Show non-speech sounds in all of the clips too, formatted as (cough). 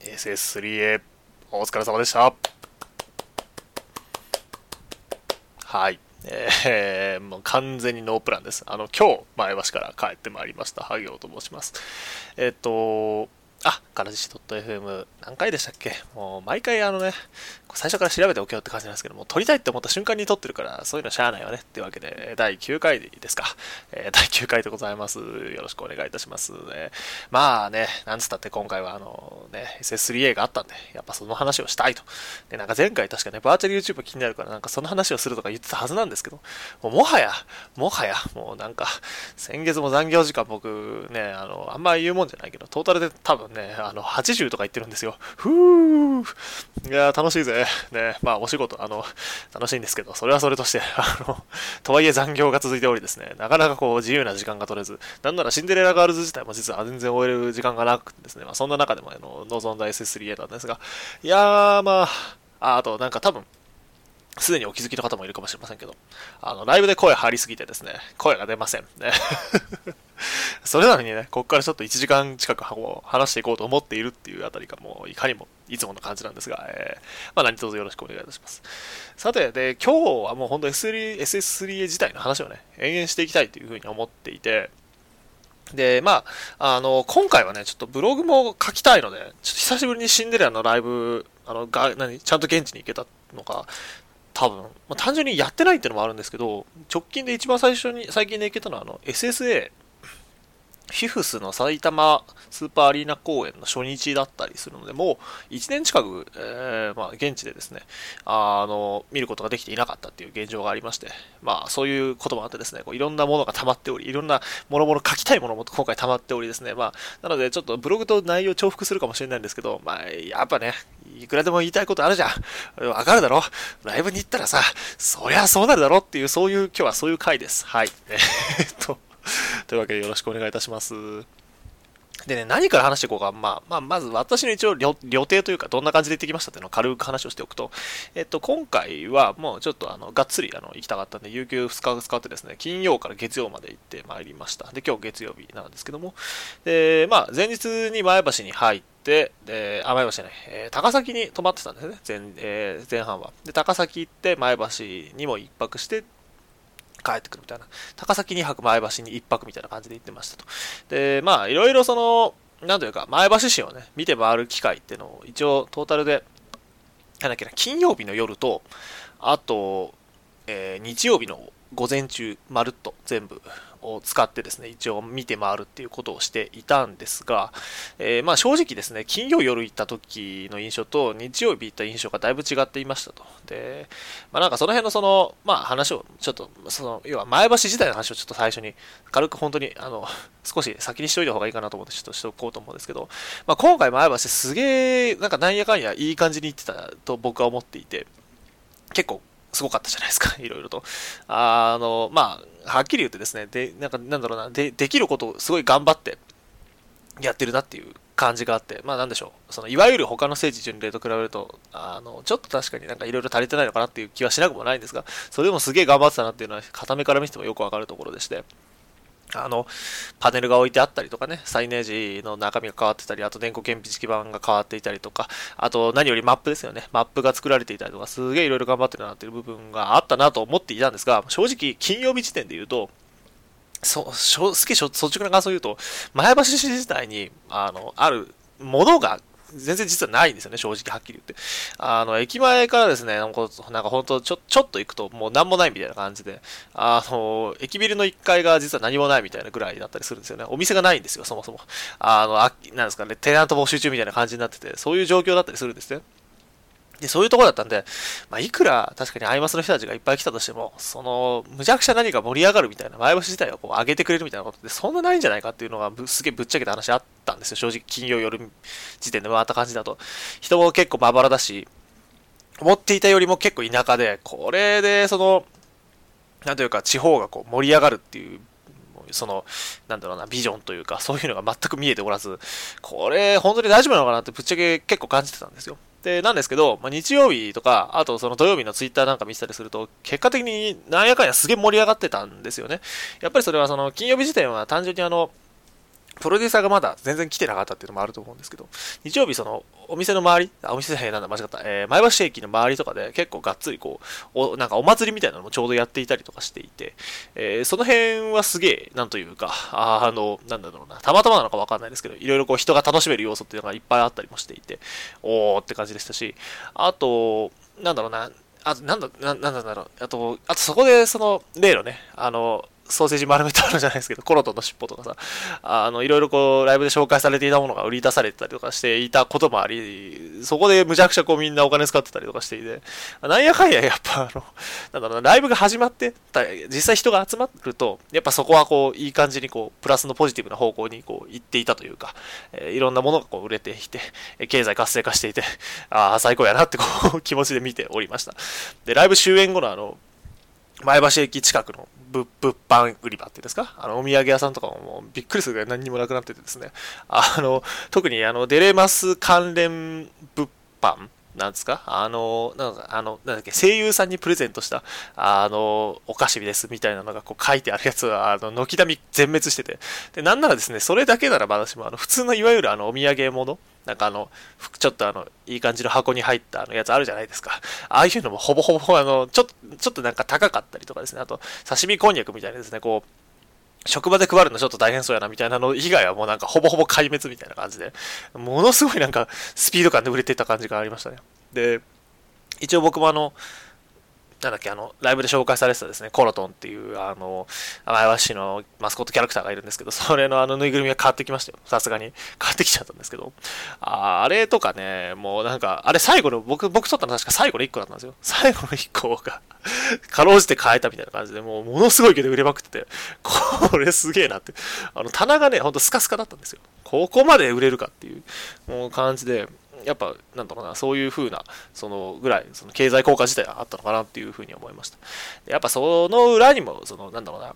SS3A お疲れ様でしたはいえー、もう完全にノープランです。あの、今日、前橋から帰ってまいりました、萩尾と申します。えっ、と、あ、からじし .fm 何回でしたっけ？もう毎回あのね、最初から調べておけよって感じなんですけども、撮りたいって思った瞬間に撮ってるから、そういうのしゃあないわねっていうわけで、第9回ですか。えー、第9回でございます。よろしくお願いいたします。えー、まあね、なんつったって今回はあのね、SS3A があったんで、やっぱその話をしたいと。で、なんか前回確かね、バーチャル YouTube 気になるからなんかその話をするとか言ってたはずなんですけど、もうもはや、もはや、もうなんか、先月も残業時間僕ね、あの、あんま言うもんじゃないけど、トータルで多分ね、あの、80とか言ってるんですよ。ふぅいや楽しいぜ。ね、まあ、お仕事、あの、楽しいんですけど、それはそれとして、(laughs) あの、とはいえ残業が続いておりですね、なかなかこう、自由な時間が取れず、なんならシンデレラガールズ自体も実は全然終える時間がなくてですね、まあ、そんな中でも、あの、望んだ SS3A なんですが、いやー、まあ、ああと、なんか多分、すでにお気づきの方もいるかもしれませんけど、あの、ライブで声張りすぎてですね、声が出ません。ね (laughs) それなのにね、ここからちょっと1時間近く話していこうと思っているっていうあたりがもういかにもいつもの感じなんですが、えー、まあ何卒よろしくお願いいたします。さて、で、今日はもう本当 S3、SS3A 自体の話をね、延々していきたいというふうに思っていて、で、まあ、あの、今回はね、ちょっとブログも書きたいので、ちょっと久しぶりにシンデレラのライブ、あの、が、何、ちゃんと現地に行けたのが、多分、まあ、単純にやってないっていうのもあるんですけど、直近で一番最初に、最近で行けたのは、あの、SSA フィフスの埼玉スーパーアリーナ公演の初日だったりするので、もう1年近く、えー、まあ、現地でですね、あの、見ることができていなかったっていう現状がありまして、まあ、そういうこともあってですね、こういろんなものが溜まっており、いろんなものもの書きたいものも今回溜まっておりですね、まあ、なのでちょっとブログと内容重複するかもしれないんですけど、まあ、やっぱね、いくらでも言いたいことあるじゃん。わかるだろ？ライブに行ったらさ、そりゃそうなるだろっていう、そういう、今日はそういう回です。はい。え、っと、(laughs) というわけでよろしくお願いいたします。でね、何から話していこうか。まあ、まあ、まず私の一応予定というか、どんな感じで行ってきましたっていうのを軽く話をしておくと、えっと、今回はもうちょっとあの、がっつりあの、行きたかったんで、有給2日使ってですね、金曜から月曜まで行ってまいりました。で、今日月曜日なんですけども、で、まあ、前日に前橋に入って、で、あ、前橋じゃない、えー、高崎に泊まってたんですね、前、えー、前半は。で、高崎行って、前橋にも一泊して、帰ってくるみたいな。高崎2泊、前橋に1泊みたいな感じで行ってましたと。で、まあ、いろいろその、なんというか、前橋市をね、見て回る機会っていうのを、一応、トータルで、なんだっけな、金曜日の夜と、あと、えー、日曜日の午前中、まるっと全部を使ってですね、一応見て回るっていうことをしていたんですが、えー、まあ正直ですね、金曜夜行った時の印象と日曜日行った印象がだいぶ違っていましたと。で、まあなんかその辺のその、まあ話をちょっと、その、要は前橋自体の話をちょっと最初に軽く本当に、あの、少し先にしといた方がいいかなと思ってちょっとしておこうと思うんですけど、まあ今回前橋すげえ、なんかなんやかんやいい感じに行ってたと僕は思っていて、結構すごかったじゃないですか、(laughs) いろいろと。あの、まあ、はっきり言ってですね、で、なんか、なんだろうな、で、できることをすごい頑張ってやってるなっていう感じがあって、まあなんでしょう、その、いわゆる他の聖地巡礼と比べると、あの、ちょっと確かになんかいろいろ足りてないのかなっていう気はしなくもないんですが、それでもすげえ頑張ってたなっていうのは、片目から見てもよくわかるところでして、あの、パネルが置いてあったりとかね、サイネージの中身が変わってたり、あと電光顕微式版が変わっていたりとか、あと何よりマップですよね。マップが作られていたりとか、すげえいろいろ頑張ってるなっていう部分があったなと思っていたんですが、正直、金曜日時点で言うと、そう、正直率直な感想を言うと、前橋市自体に、あの、あるものが全然実はないんですよね、正直はっきり言って。あの、駅前からですね、なんか本当ちょ、ちょっと行くともう何もないみたいな感じで、あの、駅ビルの1階が実は何もないみたいなぐらいだったりするんですよね。お店がないんですよ、そもそも。あの、あなんですかね、テナント募集中みたいな感じになってて、そういう状況だったりするんですね。で、そういうとこだったんで、まあ、いくら確かにアイマスの人たちがいっぱい来たとしても、その、むちゃくちゃ何か盛り上がるみたいな、前橋自体をこう上げてくれるみたいなことってそんなないんじゃないかっていうのがすげえぶっちゃけた話あったんですよ。正直金曜夜時点で回った感じだと。人も結構まばらだし、思っていたよりも結構田舎で、これでその、なんというか地方がこう盛り上がるっていうその、なんだろうな、ビジョンというか、そういうのが全く見えておらず、これ、本当に大丈夫なのかなってぶっちゃけ結構感じてたんですよ。で、なんですけど、まあ、日曜日とか、あとその土曜日のツイッターなんか見てたりすると、結果的になんやかんやすげえ盛り上がってたんですよね。やっぱりそれはその金曜日時点は単純にあの、プロデューサーがまだ全然来てなかったっていうのもあると思うんですけど、日曜日その、お店の周り、あ、お店じゃなんだ、間違った、えー、前橋駅の周りとかで結構がっつりこう、お、なんかお祭りみたいなのもちょうどやっていたりとかしていて、えー、その辺はすげえ、なんというか、ああの、なんだろうな、たまたまなのかわかんないですけど、いろいろこう人が楽しめる要素っていうのがいっぱいあったりもしていて、おーって感じでしたし、あと、なんだろうな、あと、なんだ、ななんだろう、あと、あとそこでその、例のね、あの、ソーセージ丸めてあるじゃないですけど、コロトの尻尾とかさ、あの、いろいろこう、ライブで紹介されていたものが売り出されてたりとかしていたこともあり、そこでむちゃくちゃこうみんなお金使ってたりとかしていて、なんやかんややっぱあの、(laughs) なんだろうな、ライブが始まって、実際人が集まると、やっぱそこはこう、いい感じにこう、プラスのポジティブな方向にこう、行っていたというか、えー、いろんなものがこう、売れていて、経済活性化していて、(laughs) ああ、最高やなってこう、(laughs) 気持ちで見ておりました。で、ライブ終演後のあの、前橋駅近くの物販売り場っていうんですか？あの、お土産屋さんとかももうびっくりするぐらい何にもなくなっててですね。あの、特にあの、デレマス関連物販なんですか？あの、なんか、あの、なんだっけ、声優さんにプレゼントした、あの、お菓子ですみたいなのがこう書いてあるやつは、あの、軒並み全滅してて。で、なんならですね、それだけなら私も、あの、普通のいわゆるあの、お土産物なんかあの、ちょっとあの、いい感じの箱に入ったあのやつあるじゃないですか。ああいうのもほぼほぼあの、ちょっと、ちょっとなんか高かったりとかですね。あと、刺身こんにゃくみたいなですね、こう、職場で配るのちょっと大変そうやなみたいなの以外はもうなんかほぼほぼ壊滅みたいな感じで、ものすごいなんかスピード感で売れてた感じがありましたね。で、一応僕もあの、なんだっけ、あの、ライブで紹介されてたですね、コロトンっていう、あの、前橋市のマスコットキャラクターがいるんですけど、(laughs) それのあのぬいぐるみが変わってきましたよ。さすがに。変わってきちゃったんですけど。ああれとかね、もうなんか、あれ最後の、僕、僕撮ったの確か最後の1個だったんですよ。(laughs) 最後の1個がかろうじて変えたみたいな感じで、もうものすごいけど売れまくってて、これすげえなって。あの、棚がね、ほんとスカスカだったんですよ。ここまで売れるかっていう、もう感じで、やっぱ、なんだろうな、そういう風な、そのぐらい、その経済効果自体はあったのかなっていう風に思いました。やっぱその裏にも、その、なんだろうな、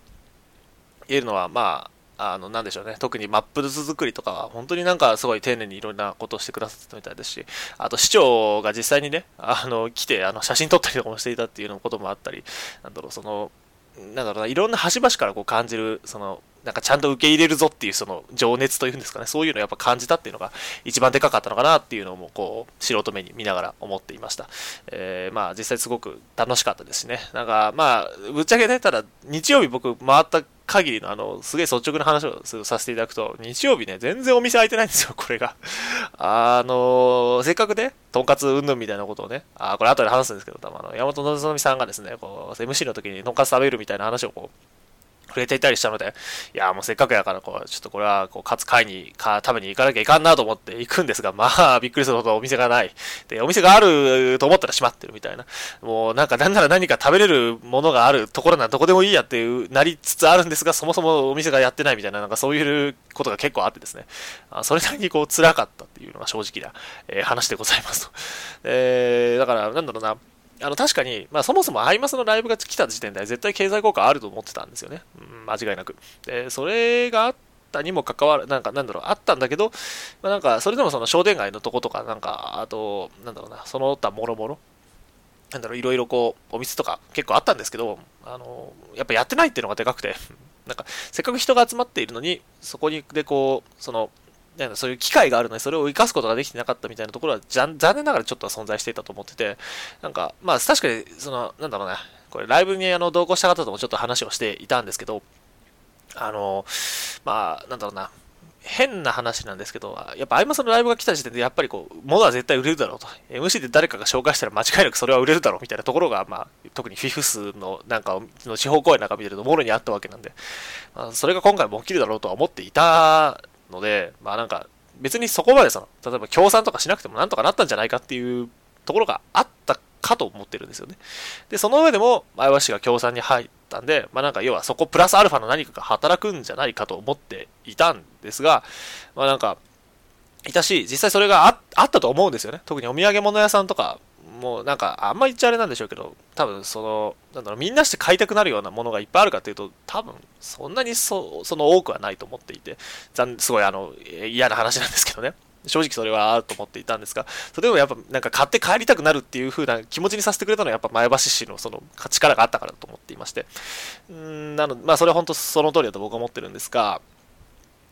言えるのは、まあ、あの、なんでしょうね。特にマップ作りとかは、本当になんかすごい丁寧にいろんなことをしてくださったみたいですし、あと市長が実際にね、あの、来て、あの、写真撮ったりとかもしていたっていうのこともあったり、なんだろう、その、なんだろうな、いろんな端々からこう感じる、その、なんかちゃんと受け入れるぞっていうその情熱というんですかね、そういうのをやっぱ感じたっていうのが一番でかかったのかなっていうのもこう素人目に見ながら思っていました。えー、まあ実際すごく楽しかったですしね。なんかまあぶっちゃけね、ただ日曜日僕回った限りのあの、すげえ率直な話をさせていただくと、日曜日ね、全然お店開いてないんですよ、(laughs) これが。あのせっかくね、とんかつうんぬんみたいなことをね、あこれ後で話すんですけど、多分あの、山本望さんがですね、こう、MC の時にとんかつ食べるみたいな話をこう、触れていたりしたので、いや、もうせっかくやから、こう、ちょっとこれは、こう、カツ買いに、か、食べに行かなきゃいかんなと思って行くんですが、まあ、びっくりするほどお店がない。で、お店があると思ったら閉まってるみたいな。もう、なんか、なんなら何か食べれるものがあるところならどこでもいいやっていう、なりつつあるんですが、そもそもお店がやってないみたいな、なんかそういうことが結構あってですね。あそれなりにこう、辛かったっていうのが正直な、えー、話でございますと。えー、だから、なんだろうな。あの確かに、まあ、そもそもアイマスのライブが来た時点で絶対経済効果あると思ってたんですよね。うん、間違いなく。で、それがあったにもかかわらなんか、なんだろう、あったんだけど、まあ、なんか、それでもその商店街のとことか、なんか、あと、なんだろうな、その他もろもろ、なんだろう、いろいろこう、お店とか結構あったんですけど、あの、やっぱやってないっていうのがでかくて、(laughs) なんか、せっかく人が集まっているのに、そこに、でこう、その、なんかそういう機会があるのにそれを生かすことができてなかったみたいなところは残念ながらちょっと存在していたと思ってて、なんか、まあ確かに、その、なんだろうな、これライブにあの同行した方ともちょっと話をしていたんですけど、あの、まあ、なんだろうな、変な話なんですけど、やっぱアイマスのライブが来た時点で、やっぱりこう、物は絶対売れるだろうと。MC で誰かが紹介したら間違いなくそれは売れるだろうみたいなところが、まあ、特にフィフスのなんかの地方公演なんか見てると、もろにあったわけなんで、まあ、それが今回も起きるだろうとは思っていたので、まあなんか、別にそこまでその、例えば協賛とかしなくてもなんとかなったんじゃないかっていうところがあったかと思ってるんですよね。で、その上でも、前橋市が協賛に入ったんで、まあなんか要はそこプラスアルファの何かが働くんじゃないかと思っていたんですが、まあなんか、いたし、実際それがあったと思うんですよね。特にお土産物屋さんとかもうなんかあんま言っちゃあれなんでしょうけど多分そのなんだろうみんなして買いたくなるようなものがいっぱいあるかというと多分そんなにそ (laughs) その多くはないと思っていてすごいあの嫌な話なんですけどね。正直それはあると思っていたんですが、それでもやっぱなんか買って帰りたくなるっていう風な気持ちにさせてくれたのはやっぱ前橋市のその力があったからだと思っていまして、うんなのまあそれは本当その通りだと僕は思ってるんですが、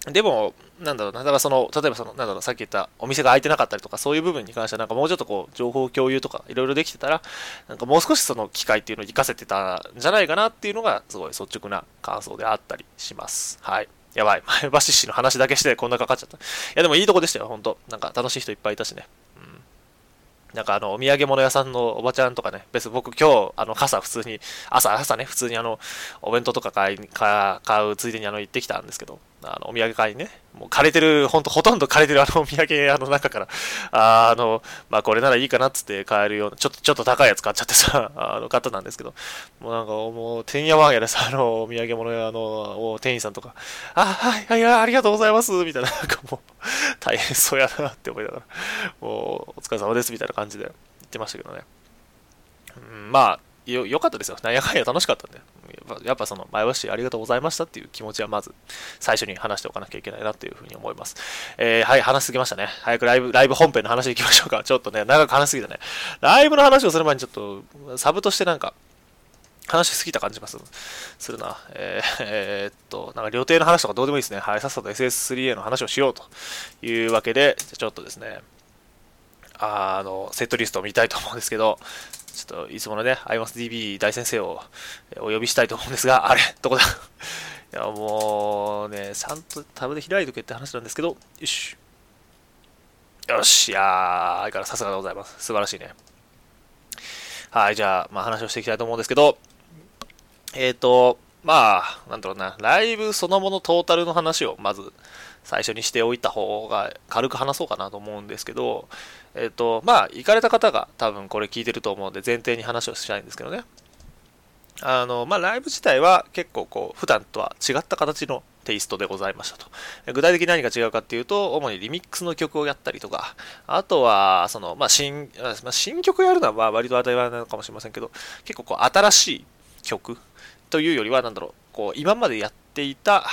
でも、なんだろうな、だからその、例えばその、なんだろう、さっき言ったお店が開いてなかったりとか、そういう部分に関しては、なんかもうちょっとこう、情報共有とか、いろいろできてたら、なんかもう少しその機会っていうのを活かせてたんじゃないかなっていうのが、すごい率直な感想であったりします。はい。やばい。前橋市の話だけしてこんなかかっちゃった。いや、でもいいとこでしたよ、ほんと。なんか楽しい人いっぱいいたしね。なんかあの、お土産物屋さんのおばちゃんとかね、別に僕今日、あの、傘普通に、朝、朝ね、普通にあの、お弁当とか買い、買うついでにあの、行ってきたんですけど、あの、お土産買いにね、もう枯れてる、ほんとほとんど枯れてるあの、お土産屋の中から、ああの、まあこれならいいかなっつって買えるような、ちょっと、ちょっと高いやつ買っちゃってさ、(laughs) あの、方なんですけど、もうなんかもう、てんやわんやでさ、あの、お土産物屋の店員さんとか、あ、はい、はい、ありがとうございます、みたいな、なんかもう、大変そうやなって思いながら、もう、お疲れ様です、みたいな感じで言ってましたけどね。うん、まあ、よ、良かったですよ。なんやかんや楽しかったんで。やっぱその、前橋市ありがとうございましたっていう気持ちはまず、最初に話しておかなきゃいけないなというふうに思います。えー、はい、話しすぎましたね。早くライブ、ライブ本編の話行きましょうか。(laughs) ちょっとね、長く話しすぎたね。ライブの話をする前にちょっと、サブとしてなんか、話しすぎた感じます。するな。えー、えー、っと、なんか、料亭の話とかどうでもいいですね。はい、さっさと SS3A の話をしようというわけで、ちょっとですね、あの、セットリストを見たいと思うんですけど、ちょっといつものね、IMASDB 大先生をお呼びしたいと思うんですが、あれどこだ？(laughs) いや、もうね、ちゃんとタブで開いとけって話なんですけど、よし。よし、いやー、相変わらさすがでございます。素晴らしいね。はい、じゃあ、まあ話をしていきたいと思うんですけど、えっ、ー、と、まあ、なんだろうな、ライブそのものトータルの話をまず最初にしておいた方が軽く話そうかなと思うんですけど、えっ、ー、と、まあ、行かれた方が多分これ聞いてると思うんで前提に話をしたいんですけどね。あの、まあ、ライブ自体は結構こう、普段とは違った形のテイストでございましたと。具体的に何が違うかっていうと、主にリミックスの曲をやったりとか、あとは、その、まあ、新、まあ、新曲やるのはま割と当たり前なのかもしれませんけど、結構こう、新しい曲というよりは、なんだろう、こう、今までやっていた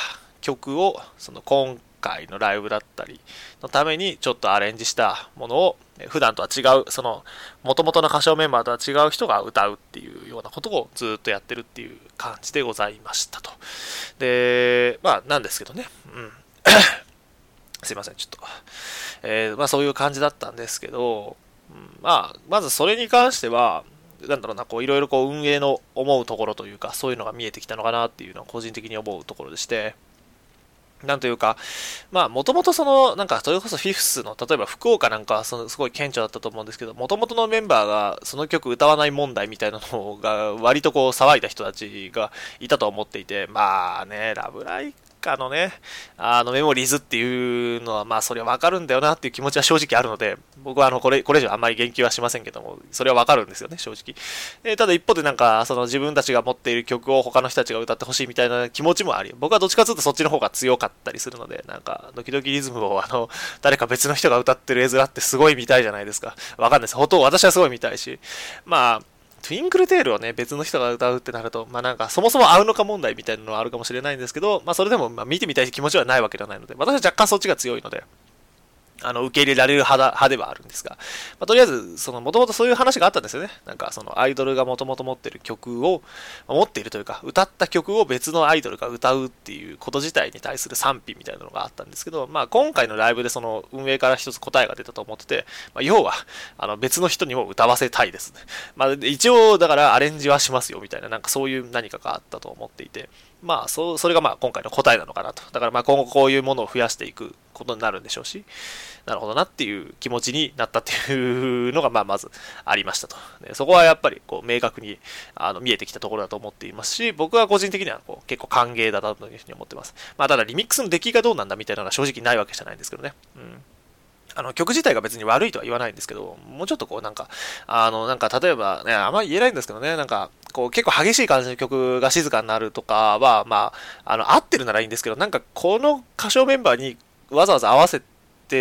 曲を、その、今回のライブだったりのためにちょっとアレンジしたものを普段とは違うその元々の歌唱メンバーとは違う人が歌うっていうようなことをずっとやってるっていう感じでございましたと。でまあなんですけどね。うん。(coughs) すいませんちょっと、えー、まあそういう感じだったんですけど、うん、まあまずそれに関してはなんだろうな、こう、いろいろこう、運営の思うところというか、そういうのが見えてきたのかなっていうのは個人的に思うところでして、なんというか、まあ、もともとその、なんか、それこそフィフスの、例えば福岡なんかはそのすごい顕著だったと思うんですけど、もともとのメンバーがその曲歌わない問題みたいなのが、割とこう騒いだ人たちがいたと思っていて、まあね、ラブライかのね、あのメモリーズっていうのは、まあそれはわかるんだよなっていう気持ちは正直あるので、僕はあのこれこれ以上あんまり言及はしませんけども、それはわかるんですよね、正直。えー、ただ一方でなんか、その自分たちが持っている曲を他の人たちが歌ってほしいみたいな気持ちもあり、僕はどっちかというとそっちの方が強かったりするので、なんか、ドキドキリズムをあの、(laughs) 誰か別の人が歌ってる絵面ってすごい見たいじゃないですか。わかんないです。ほとんど私はすごい見たいし、まあ、トゥインクルテールをね、別の人が歌うってなると、まあなんか、そもそも合うのか問題みたいなのはあるかもしれないんですけど、まあそれでも、ま見てみたい気持ちはないわけではないので、私は若干そっちが強いので、あの、受け入れられる派だ派ではあるんですが、まあ、とりあえず、その、もともとそういう話があったんですよね。なんか、その、アイドルがもともと持ってる曲を、まあ、持っているというか、歌った曲を別のアイドルが歌うっていうこと自体に対する賛否みたいなのがあったんですけど、まあ、今回のライブでその、運営から一つ答えが出たと思ってて、まあ、要は、あの、別の人にも歌わせたいですね。まあ、一応、だからアレンジはしますよ、みたいな、なんかそういう何かがあったと思っていて、まあ、そそれがまあ今回の答えなのかなと。だからまあ今後こういうものを増やしていくことになるんでしょうし、なるほどなっていう気持ちになったっていうのがまあまずありましたと。でそこはやっぱりこう明確にあの見えてきたところだと思っていますし、僕は個人的にはこう結構歓迎だなというふうに思ってます。まあただリミックスの出来がどうなんだみたいなのは正直ないわけじゃないんですけどね。うんあの曲自体が別に悪いとは言わないんですけど、もうちょっとこうなんか、あのなんか例えばね、あんまり言えないんですけどね、なんかこう結構激しい感じの曲が静かになるとかは、まあ、あの合ってるならいいんですけど、なんかこの歌唱メンバーにわざわざ合わせて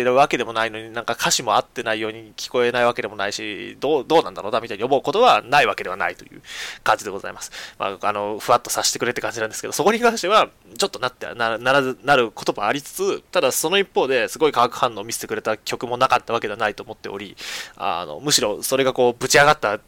るわけでもないのに、なんか歌詞も合ってないように聞こえないわけでもないし、どう、どうなんだろうなみたいに思うことはないわけではないという感じでございます。まあ、あの、ふわっとさせてくれって感じなんですけど、そこに関しては、ちょっとなってなならず、なることもありつつ、ただその一方ですごい化学反応を見せてくれた曲もなかったわけではないと思っており、あの、むしろそれがこう、ぶち上がった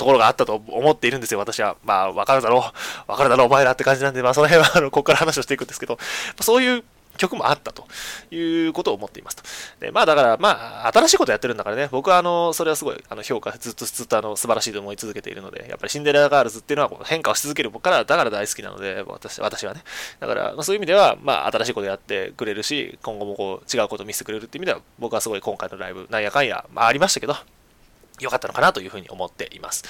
ところがあったと思っているんですよ、私は。まあ、わかるだろう、わかるだろう、お前らって感じなんで、まあ、その辺は、あの、ここから話をしていくんですけど、そういう曲もあったということを思っていますと。で、まあだから、まあ、新しいことやってるんだからね、僕はあの、それはすごい、あの、評価、ずっとずっとあの、素晴らしいと思い続けているので、やっぱりシンデレラガールズっていうのはこう変化をし続ける僕から、だから大好きなので、私、私はね。だから、まあ、そういう意味では、まあ、新しいことやってくれるし、今後もこう、違うことを見せてくれるっていう意味では、僕はすごい今回のライブ、なんやかんや、まあありましたけど、良かったのかなというふうに思っています。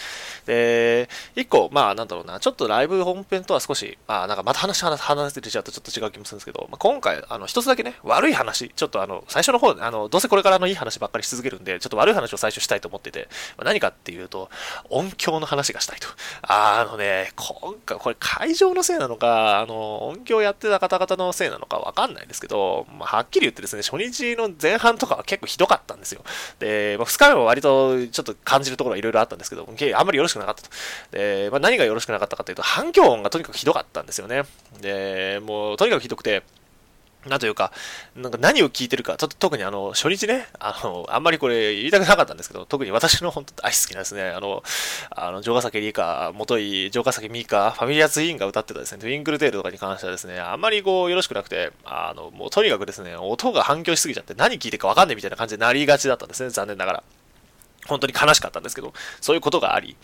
で、一個、まあ、なんだろうな、ちょっとライブ本編とは少し、まあ、なんかまた話、話せてちゃうとちょっと違う気もするんですけど、まあ、今回、あの、一つだけね、悪い話、ちょっとあの、最初の方、あの、どうせこれからのいい話ばっかりし続けるんで、ちょっと悪い話を最初したいと思ってて、まあ、何かっていうと、音響の話がしたいと。あのね、今回、これ会場のせいなのか、あの、音響やってた方々のせいなのかわかんないんですけど、まあ、はっきり言ってですね、初日の前半とかは結構ひどかったんですよ。で、まあ、2日目も割と、ちょっと感じるところはいろいろあったんですけど、あんまりよろしくなかったと。で、まあ、何がよろしくなかったかというと、反響音がとにかくひどかったんですよね。で、もう、とにかくひどくて、なんというか、なんか何を聞いてるか、ちょっと特にあの、初日ね、あの、あんまりこれ言いたくなかったんですけど、特に私の本当大好きなですね、あの、あの、城ヶ崎リカ、元井、城ヶ崎ミカ、ファミリアツインが歌ってたですね、トゥインクルテールとかに関してはですね、あんまりこう、よろしくなくて、あの、もうとにかくですね、音が反響しすぎちゃって何聞いてるかわかんないみたいな感じになりがちだったんですね、残念ながら。本当に悲しかったんですけど、そういうことがあり、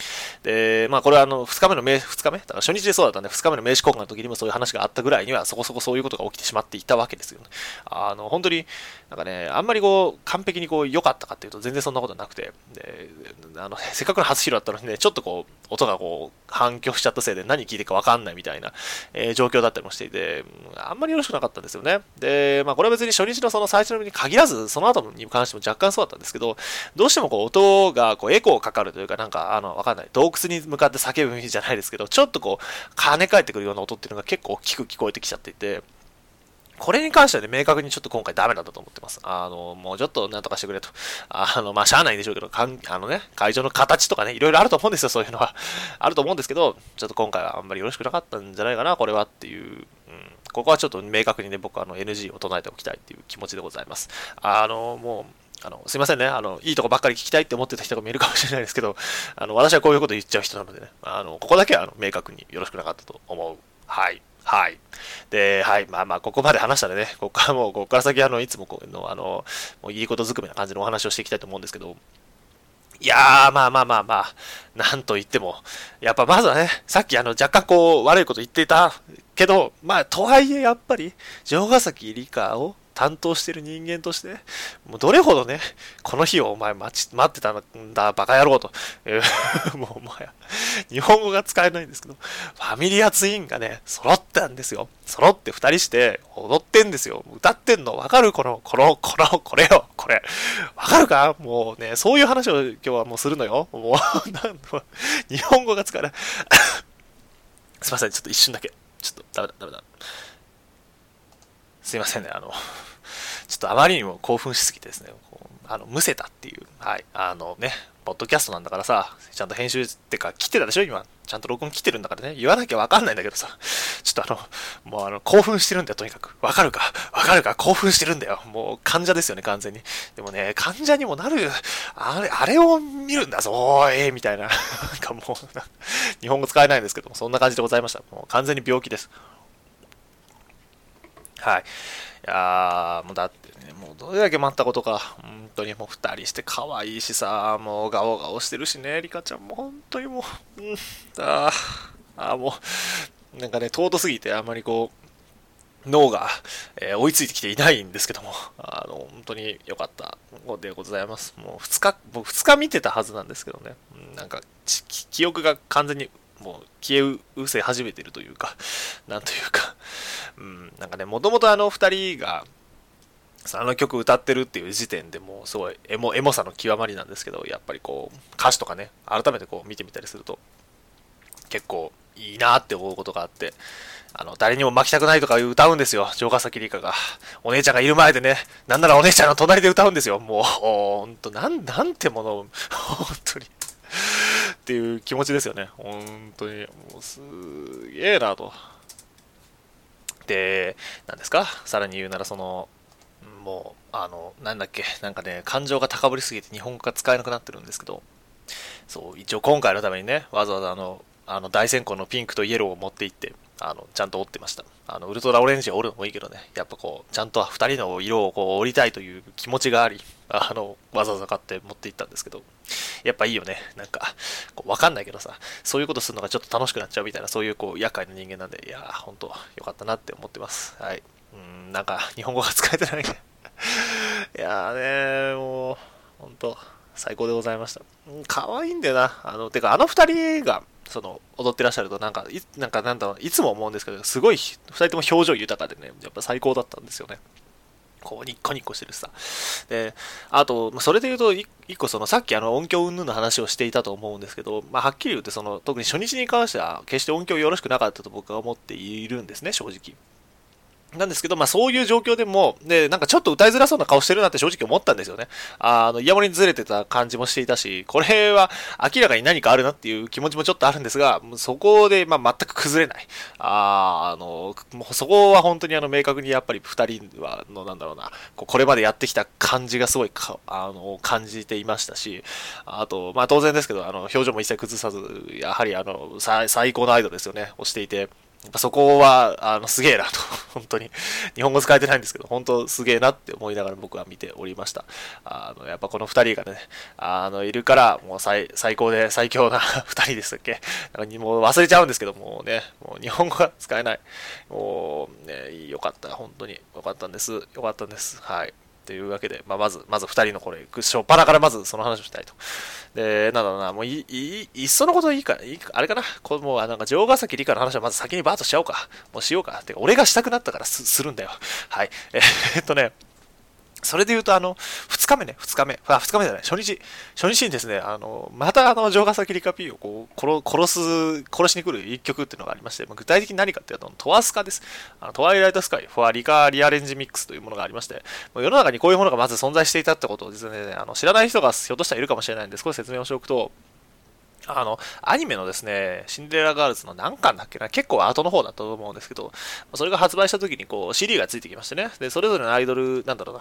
で、まあこれはあの、2日目の名、2日目？だから初日でそうだったんで、2日目の名刺交換の時にもそういう話があったぐらいには、そこそこそういうことが起きてしまっていたわけですよね。あの、本当に、なんかね、あんまりこう、完璧にこう、良かったかっていうと、全然そんなことなくて、で、あの、せっかくの初披露だったのにね、ちょっとこう、音がこう、反響しちゃったせいで何聞いてるかわかんないみたいな、えー、状況だったりもしていて、あんまりよろしくなかったんですよね。で、まあこれは別に初日のその最初の日に限らず、その後に関しても若干そうだったんですけど、どうしてもこう、音がこう、エコーかかるというか、なんか、あの、わかんない。洞窟に向かって叫ぶ意味じゃないですけど、ちょっとこう、跳ね返ってくるような音っていうのが結構大きく聞こえてきちゃっていて、これに関してはね、明確にちょっと今回ダメだったと思ってます。あの、もうちょっとなんとかしてくれと。あの、まあ、しゃあないんでしょうけど、かんあのね、会場の形とかね、いろいろあると思うんですよ、そういうのは。(laughs) あると思うんですけど、ちょっと今回はあんまりよろしくなかったんじゃないかな、これはっていう。うん、ここはちょっと明確にね、僕はあの NG を唱えておきたいっていう気持ちでございます。あの、もう、あの、すいませんね。あの、いいとこばっかり聞きたいって思ってた人が見えるかもしれないですけど、あの、私はこういうこと言っちゃう人なのでね、あの、ここだけはあの明確によろしくなかったと思う。はい。はい。で、はい。まあまあ、ここまで話したらね、ここからもう、ここから先、あの、いつもこうの、あの、もういいことずくめな感じのお話をしていきたいと思うんですけど、いやー、まあまあまあまあ、なんと言っても、やっぱまずはね、さっきあの、若干こう、悪いこと言っていたけど、まあ、とはいえやっぱり、城ヶ崎理科を担当してる人間として、もうどれほどね、この日をお前待ち、待ってたんだ、バカ野郎と。え、(laughs) もうもはや、日本語が使えないんですけど、ファミリアツインがね、揃ったんですよ。揃って二人して踊ってんですよ。歌ってんのわかる？この、この、この、これよ、これ。わかるか？もうね、そういう話を今日はもうするのよ。もう、なん日本語が使えない。(coughs) すいません、ちょっと一瞬だけ。ちょっと、ダメだ、ダメだ。すいませんね、あの、(laughs) ちょっとあまりにも興奮しすぎてですね、あの、むせたっていう、はい、あのね、ポッドキャストなんだからさ、ちゃんと編集ってか、切ってたでしょ今。ちゃんと録音切ってるんだからね。言わなきゃわかんないんだけどさ。(laughs) ちょっとあの、もうあの、興奮してるんだよ、とにかく。わかるか？わかるか？興奮してるんだよ。もう患者ですよね、完全に。でもね、患者にもなる、あれ、あれを見るんだぞ、おーい、みたいな。(laughs) なんかもう、日本語使えないんですけども、そんな感じでございました。もう完全に病気です。はい。いやー、もうだってね、もうどれだけ待ったことか。本当にもう二人して可愛いしさ、もうガオガオしてるしね、リカちゃんも本当にもう、うん、あー、あもう、なんかね、尊すぎてあんまりこう、脳が、えー、追いついてきていないんですけども、あの、本当に良かったでございます。もう2日、僕2日見てたはずなんですけどね、なんか、記憶が完全にもう消え失せ始めてるというか、(laughs) なんというか、(laughs) うん、なんかね、もともとあの二人が、あの曲歌ってるっていう時点でもうすごいエモエモさの極まりなんですけど、やっぱりこう、歌詞とかね、改めてこう見てみたりすると、結構いいなって思うことがあって、あの、誰にも負きたくないとか歌うんですよ。城ヶ崎里香が。お姉ちゃんがいる前でね、なんならお姉ちゃんの隣で歌うんですよ。もう、ほんと、なん、なんてものを、(laughs) 本当に。っていう気持ちですよね。本当に。もうすげえなと。で、何ですか？さらに言うならその、もう、あの、なんだっけ、なんかね、感情が高ぶりすぎて日本語が使えなくなってるんですけど、そう、一応今回のためにね、わざわざあの、あの大先行のピンクとイエローを持っていってあのちゃんと折ってましたあのウルトラオレンジを折るのもいいけどねやっぱこうちゃんと2人の色をこう折りたいという気持ちがありあのわざわざ買って持っていったんですけどやっぱいいよねなんかこう分かんないけどさそういうことするのがちょっと楽しくなっちゃうみたいなそういうこう厄介な人間なんでいやー本当よかったなって思ってますはいうんなんか日本語が使えてない (laughs) いやーねもう本当最高でございました。可愛いんだよな。あの、てか、あの二人が、その、踊ってらっしゃると、なんか、いなんか、なんだろう、いつも思うんですけど、すごい、二人とも表情豊かでね、やっぱ最高だったんですよね。こう、ニッコニコしてるさ。で、あと、それで言うと、一個その、さっきあの、音響云々の話をしていたと思うんですけど、まあ、はっきり言って、その、特に初日に関しては、決して音響よろしくなかったと僕は思っているんですね、正直。なんですけど、まあそういう状況でも、で、なんかちょっと歌いづらそうな顔してるなって正直思ったんですよね。あの、イヤモニずれてた感じもしていたし、これは明らかに何かあるなっていう気持ちもちょっとあるんですが、そこで、まあ全く崩れない。ああの、もうそこは本当にあの、明確にやっぱり二人は、の、なんだろうな、これまでやってきた感じがすごいか、あの、感じていましたし、あと、まあ当然ですけど、あの、表情も一切崩さず、やはりあの、最高のアイドルですよね、をしていて、やっぱそこは、あの、すげえなと、(laughs) 本当に。日本語使えてないんですけど、本当すげえなって思いながら僕は見ておりました。あの、やっぱこの二人がね、あの、いるから、もう最、最高で最強な (laughs) 二人でしたっけ？なんかもう忘れちゃうんですけど、もうね、もう日本語が使えない。もう、ね、よかった。本当によかったんです。よかったんです。はい。というわけで、まあ、まず、まず2人のこれ、しょっぱなからまずその話をしたいと。で、なんだろうな、もうい、い、いっそのこといいか、いいかあれかな、こもう、なんか、城ヶ崎理科の話はまず先にバーッとしちゃおうか。もうしようか。ってか、俺がしたくなったからすするんだよ。はい。えー、っとね、それで言うと、あの、2日目ね、2日目、あ、2日目じゃない、初日、初日にですね、あの、またあの、城ヶ崎リカピーをこう、殺す、殺しに来る一曲っていうのがありまして、ま、具体的に何かっていうと、トワスカです。あのトワイライトスカイ、フォアリカリアレンジミックスというものがありまして、もう世の中にこういうものがまず存在していたってことをですね、あの知らない人がひょっとしたらいるかもしれないんで、少し説明をしておくと、あの、アニメのですね、シンデレラガールズの何巻だっけな、結構後の方だったと思うんですけど、それが発売した時にこう CD がついてきましてね、で、それぞれのアイドル、なんだろう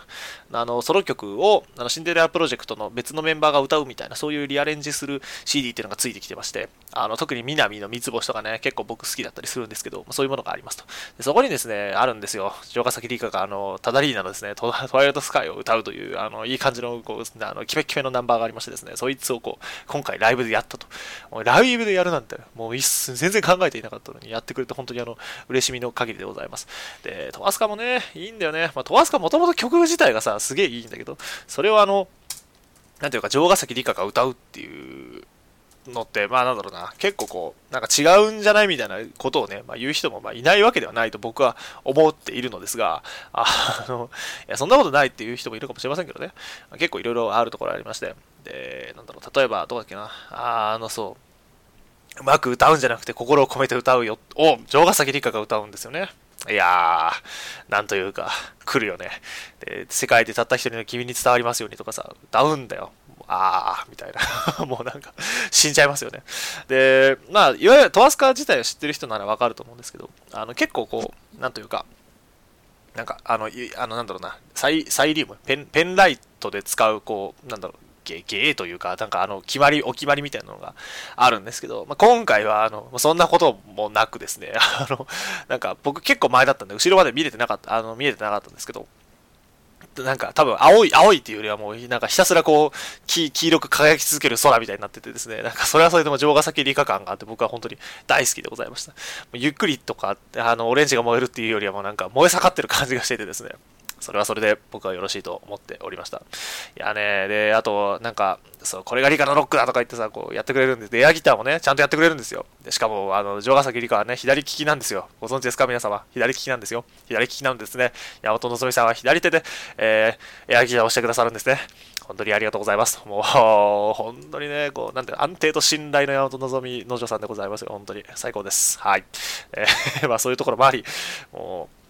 な、あの、ソロ曲を、あの、シンデレラプロジェクトの別のメンバーが歌うみたいな、そういうリアレンジする CD っていうのがついてきてまして、あの、特に南の三つ星とかね、結構僕好きだったりするんですけど、そういうものがありますと。でそこにですね、あるんですよ。城ヶ崎理香が、あの、タダリーナのですね、トワイライトスカイを歌うという、あの、いい感じの、こう、あの、キメキメのナンバーがありましてですね、そいつをこう、今回ライブでやったと。ライブでやるなんて、もう全然考えていなかったのに、やってくれて本当にあの、嬉しみの限りでございます。で、トワスカもね、いいんだよね。まあ、トワスカもともと曲自体がさ、すげえいいんだけど、それをあの、なんていうか、城ヶ崎理香が歌うっていうのって、まあなんだろうな、結構こう、なんか違うんじゃないみたいなことをね、まあ、言う人もまあいないわけではないと僕は思っているのですが、あの、いや、そんなことないっていう人もいるかもしれませんけどね、結構いろいろあるところありまして、で、なんだろう、例えば、どうだっけな、ああの、そう、うまく歌うんじゃなくて心を込めて歌うよ、を、城ヶ崎理香が歌うんですよね。いやー、なんというか、来るよね。で、世界でたった一人の君に伝わりますようにとかさ、歌うんだよ。あー、みたいな。(laughs) もうなんか、死んじゃいますよね。で、まあ、いわゆるトワスカ自体を知ってる人ならわかると思うんですけど、あの、結構こう、なんというか、なんか、あの、あのなんだろうな、サイサイリウム、ペン、ペンライトで使う、こう、なんだろう、ゲゲーというか、なんかあの、決まり、お決まりみたいなのがあるんですけど、まあ、今回は、あの、そんなこともなくですね、(laughs) あの、なんか僕結構前だったんで、後ろまで見れてなかった、あの、見えてなかったんですけど、なんか多分青い、青いっていうよりはもうなんかひたすらこう、黄色く輝き続ける空みたいになっててですね、なんかそれはそれでも城ヶ崎理科感があって僕は本当に大好きでございました。ゆっくりとか、あの、オレンジが燃えるっていうよりはもうなんか燃え盛ってる感じがしててですね、それはそれで僕はよろしいと思っておりました。いやね、で、あと、なんか、そう、これが理科のロックだとか言ってさ、こうやってくれるんで、で、エアギターもね、ちゃんとやってくれるんですよ。でしかも、あの、城ヶ崎理科はね、左利きなんですよ。ご存知ですか？皆様。左利きなんですよ。左利きなんですね。山本のぞみさんは左手で、えー、エアギターをしてくださるんですね。本当にありがとうございます。もう、(laughs) 本当にね、こう、なんて、安定と信頼の山本のぞみの女さんでございますよ。本当に。最高です。はい。えー、(laughs) まあそういうところもあり、もう、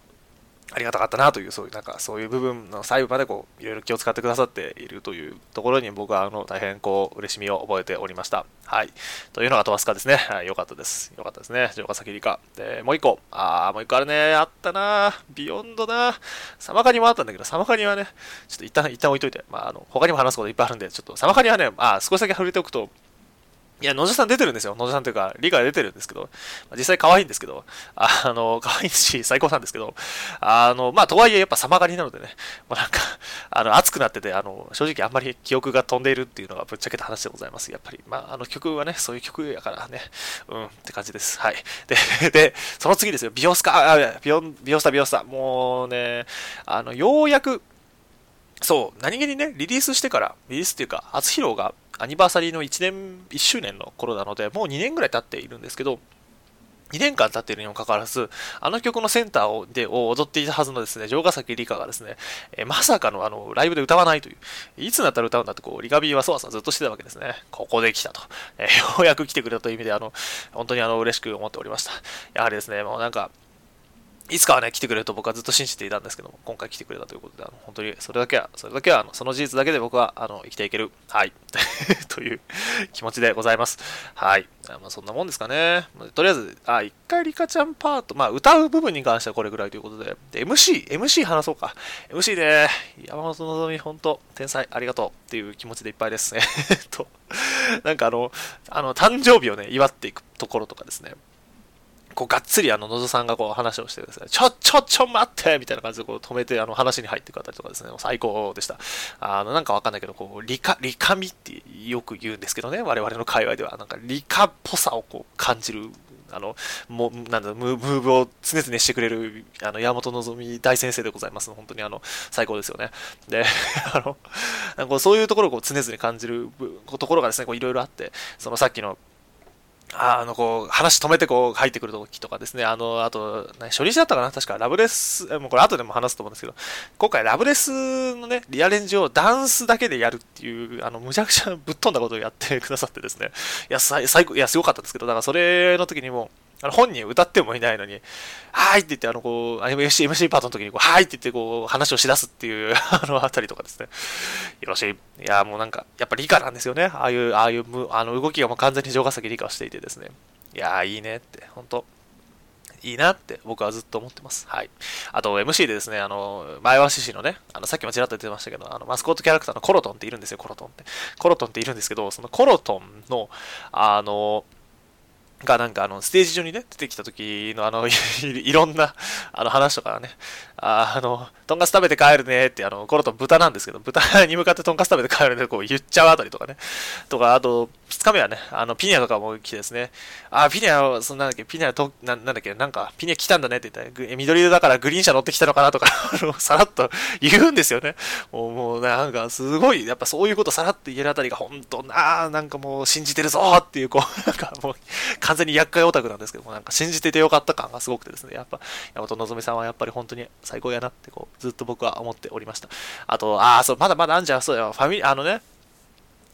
ありがたかったなという、そういう、なんか、そういう部分の細部までこう、いろいろ気を使ってくださっているというところに僕は、あの、大変こう、嬉しみを覚えておりました。はい。というのがトワスカですね。(laughs) はい、よかったです。よかったですね。城ヶ崎理科。で、もう一個。あー、もう一個あるね。あったなビヨンドなサマカニもあったんだけど、サマカニはね、ちょっと一旦、一旦置いといて。まあ、あの、他にも話すこといっぱいあるんで、ちょっと、サマカニはね、まあ少しだけ触れておくと、いや、野地さん出てるんですよ。野地さんというか、理解出てるんですけど、実際可愛いんですけど、(laughs) あの、可愛いし、最高なんですけど、あの、まあ、とはいえ、やっぱ様狩りなのでね、まあ、なんか、あの、熱くなってて、あの、正直あんまり記憶が飛んでいるっていうのがぶっちゃけた話でございます。やっぱり、まあ、あの曲はね、そういう曲やからね、うんって感じです。はい。で、(laughs) で、その次ですよ、ビオスカ、あ、ビオビオスタ、ビオスタ、もうね、あの、ようやく、そう、何気にね、リリースしてから、リリースっていうか、初披露がアニバーサリーの1年、1周年の頃なので、もう2年ぐらい経っているんですけど、2年間経っているにもかかわらず、あの曲のセンターをでを踊っていたはずのですね、城ヶ崎里香がですね、え、まさかのあのライブで歌わないという、いつになったら歌うんだってこう、リガビーはそわそわずっとしてたわけですね。ここで来たと。えー、ようやく来てくれたという意味で、あの、本当にあの、嬉しく思っておりました。やはりですね、もうなんか、いつかはね、来てくれると僕はずっと信じていたんですけども、今回来てくれたということで、あの本当にそれだけは、それだけは、あのその事実だけで僕はあの生きていける、はい、(laughs) という気持ちでございます。はい。まあ、そんなもんですかね。とりあえず、あ、一回リカちゃんパート、まあ、歌う部分に関してはこれぐらいということで、で MC、MC 話そうか。MC で、山本のぞみ、本当天才、ありがとうっていう気持ちでいっぱいですね。(laughs) と、なんかあの、あの、誕生日をね、祝っていくところとかですね。こうがっつりあの野田さんがこう話をしてください。ちょ、ちょ、ちょ、待ってみたいな感じでこう止めてあの話に入っていくあたりとかですね、最高でした。あの、なんかわかんないけど、こう、理科、理科味ってよく言うんですけどね、我々の界隈では、なんか理科っぽさをこう感じるあの、もう、なんだ、ムーブを常々してくれる、あの、山本のぞみ大先生でございます。本当にあの、最高ですよね。で、(laughs) あの、なんかそういうところをこう常々感じるところがですね、こういろいろあって、そのさっきの、あの、こう、話止めてこう入ってくる時とかですね、あの、あと、初日だったかな？確かラブレス、もうこれ後でも話すと思うんですけど、今回ラブレスのね、リアレンジをダンスだけでやるっていう、あの、むちゃくちゃぶっ飛んだことをやってくださってですね、いや、最高、いや、すごかったんですけど、だからそれの時にも、あの本人歌ってもいないのに、はいって言って、あの、こう、MC, MC パートの時に、こう、はいって言って、こう、話をしだすっていう (laughs) あの、あたりとかですね。よろしい。いや、もうなんか、やっぱ理科なんですよね。ああいう、ああいう、あの、動きがもう完全に城ヶ崎理科をしていてですね。いやいいねって、本当いいなって僕はずっと思ってます。はい。あと MC でですね、あの、前橋市のね、あの、さっきもちらっと言ってましたけど、あの、マスコットキャラクターのコロトンっているんですよ、コロトンって。コロトンっているんですけど、そのコロトンの、あの、がなんかあのステージ上にね出てきた時のあの (laughs) いろんなあの話とかね。ああのとんかつ食べて帰るねってあのコロと豚なんですけど豚に向かってとんかつ食べて帰るねこう言っちゃうあたりとかね。とかあと2日目はねあのピニャとかも来てですね。あピニャそんなんだっけピニャとななんだっけなんかピニャ来たんだねって言ったら緑色だからグリーン車乗ってきたのかなとか (laughs) さらっと言うんですよね。もうもうなんかすごいやっぱそういうことさらっと言えるあたりが本当ななんかもう信じてるぞっていうこうなんかもう完全に厄介オタクなんですけども、なんか信じててよかった感がすごくてですね、やっぱ、山本のさんはやっぱり本当に最高やなって、こう、ずっと僕は思っておりました。あと、ああ、そう、まだまだあんじゃん、そうや、ファミリー、あのね、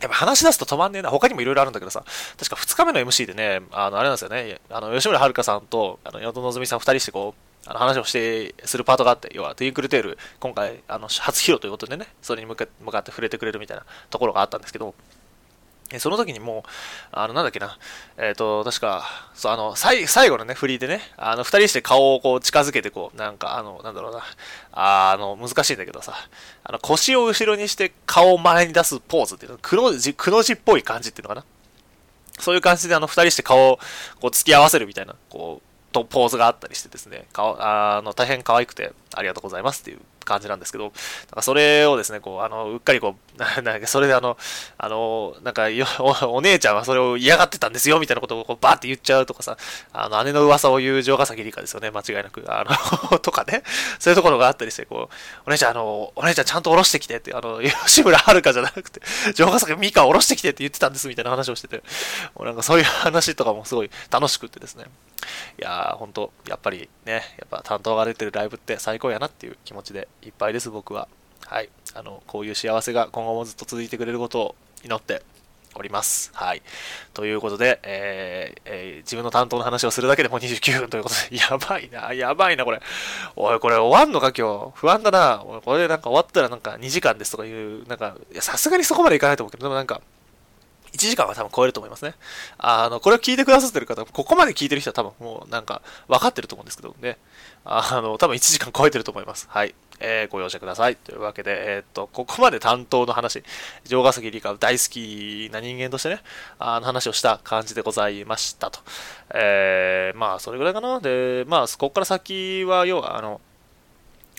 やっぱ話し出すと止まんねえな。他にもいろいろあるんだけどさ、確か2日目の MC でね、あの、あれなんですよね、あの、吉村遥さんと、あの、山本のさん2人してこう、あの話をして、するパートがあって、要は、トゥインクルテール、今回、あの、初披露ということでね、それに向かって触れてくれるみたいなところがあったんですけど、その時にもう、あの、なんだっけな、えっ、ー、と、確か、そう、あの、最後のね、フリーでね、あの、二人して顔をこう近づけて、こう、なんか、あの、なんだろうな、あの、難しいんだけどさ、あの、腰を後ろにして顔を前に出すポーズっていうの、くの字、くの字っぽい感じっていうのかな。そういう感じで、あの、二人して顔をこう突き合わせるみたいな、こう、とポーズがあったりしてですね、顔、あの、大変可愛くてありがとうございますっていう感じなんですけど、なんかそれをですね、こう、あの、うっかりこう、(laughs) なんかそれであの、あの、なんかお、お姉ちゃんはそれを嫌がってたんですよ、みたいなことをこうバーって言っちゃうとかさ、あの、姉の噂を言う城ヶ崎里香ですよね、間違いなく。あの (laughs) とかね、そういうところがあったりして、こう、お姉ちゃん、あの、お姉ちゃんちゃんと下ろしてきてって、あの、吉村遥じゃなくて、城ヶ崎美香下ろしてきてって言ってたんです、みたいな話をしてて、もうなんかそういう話とかもすごい楽しくってですね、いやー、ほんと、やっぱりね、やっぱ担当が出てるライブって最高やなっていう気持ちでいっぱいです、僕は。はい。あの、こういう幸せが今後もずっと続いてくれることを祈っております。はい。ということで、えーえー、自分の担当の話をするだけでも29分ということで、(laughs) やばいな、やばいな、これ。おい、これ終わんのか、今日？不安だな。おい、これなんか終わったらなんか2時間ですとかいう、なんか、さすがにそこまでいかないと思うけど、でもなんか、1時間は多分超えると思いますね。あの、これを聞いてくださってる方、ここまで聞いてる人は多分もうなんか分かってると思うんですけどね。あの、多分1時間超えてると思います。はい。えー、ご容赦ください。というわけで、えー、っと、ここまで担当の話、城ヶ崎理科大好きな人間としてね、あの話をした感じでございましたと。えー、まあ、それぐらいかな。で、まあ、ここから先は、要は、あの、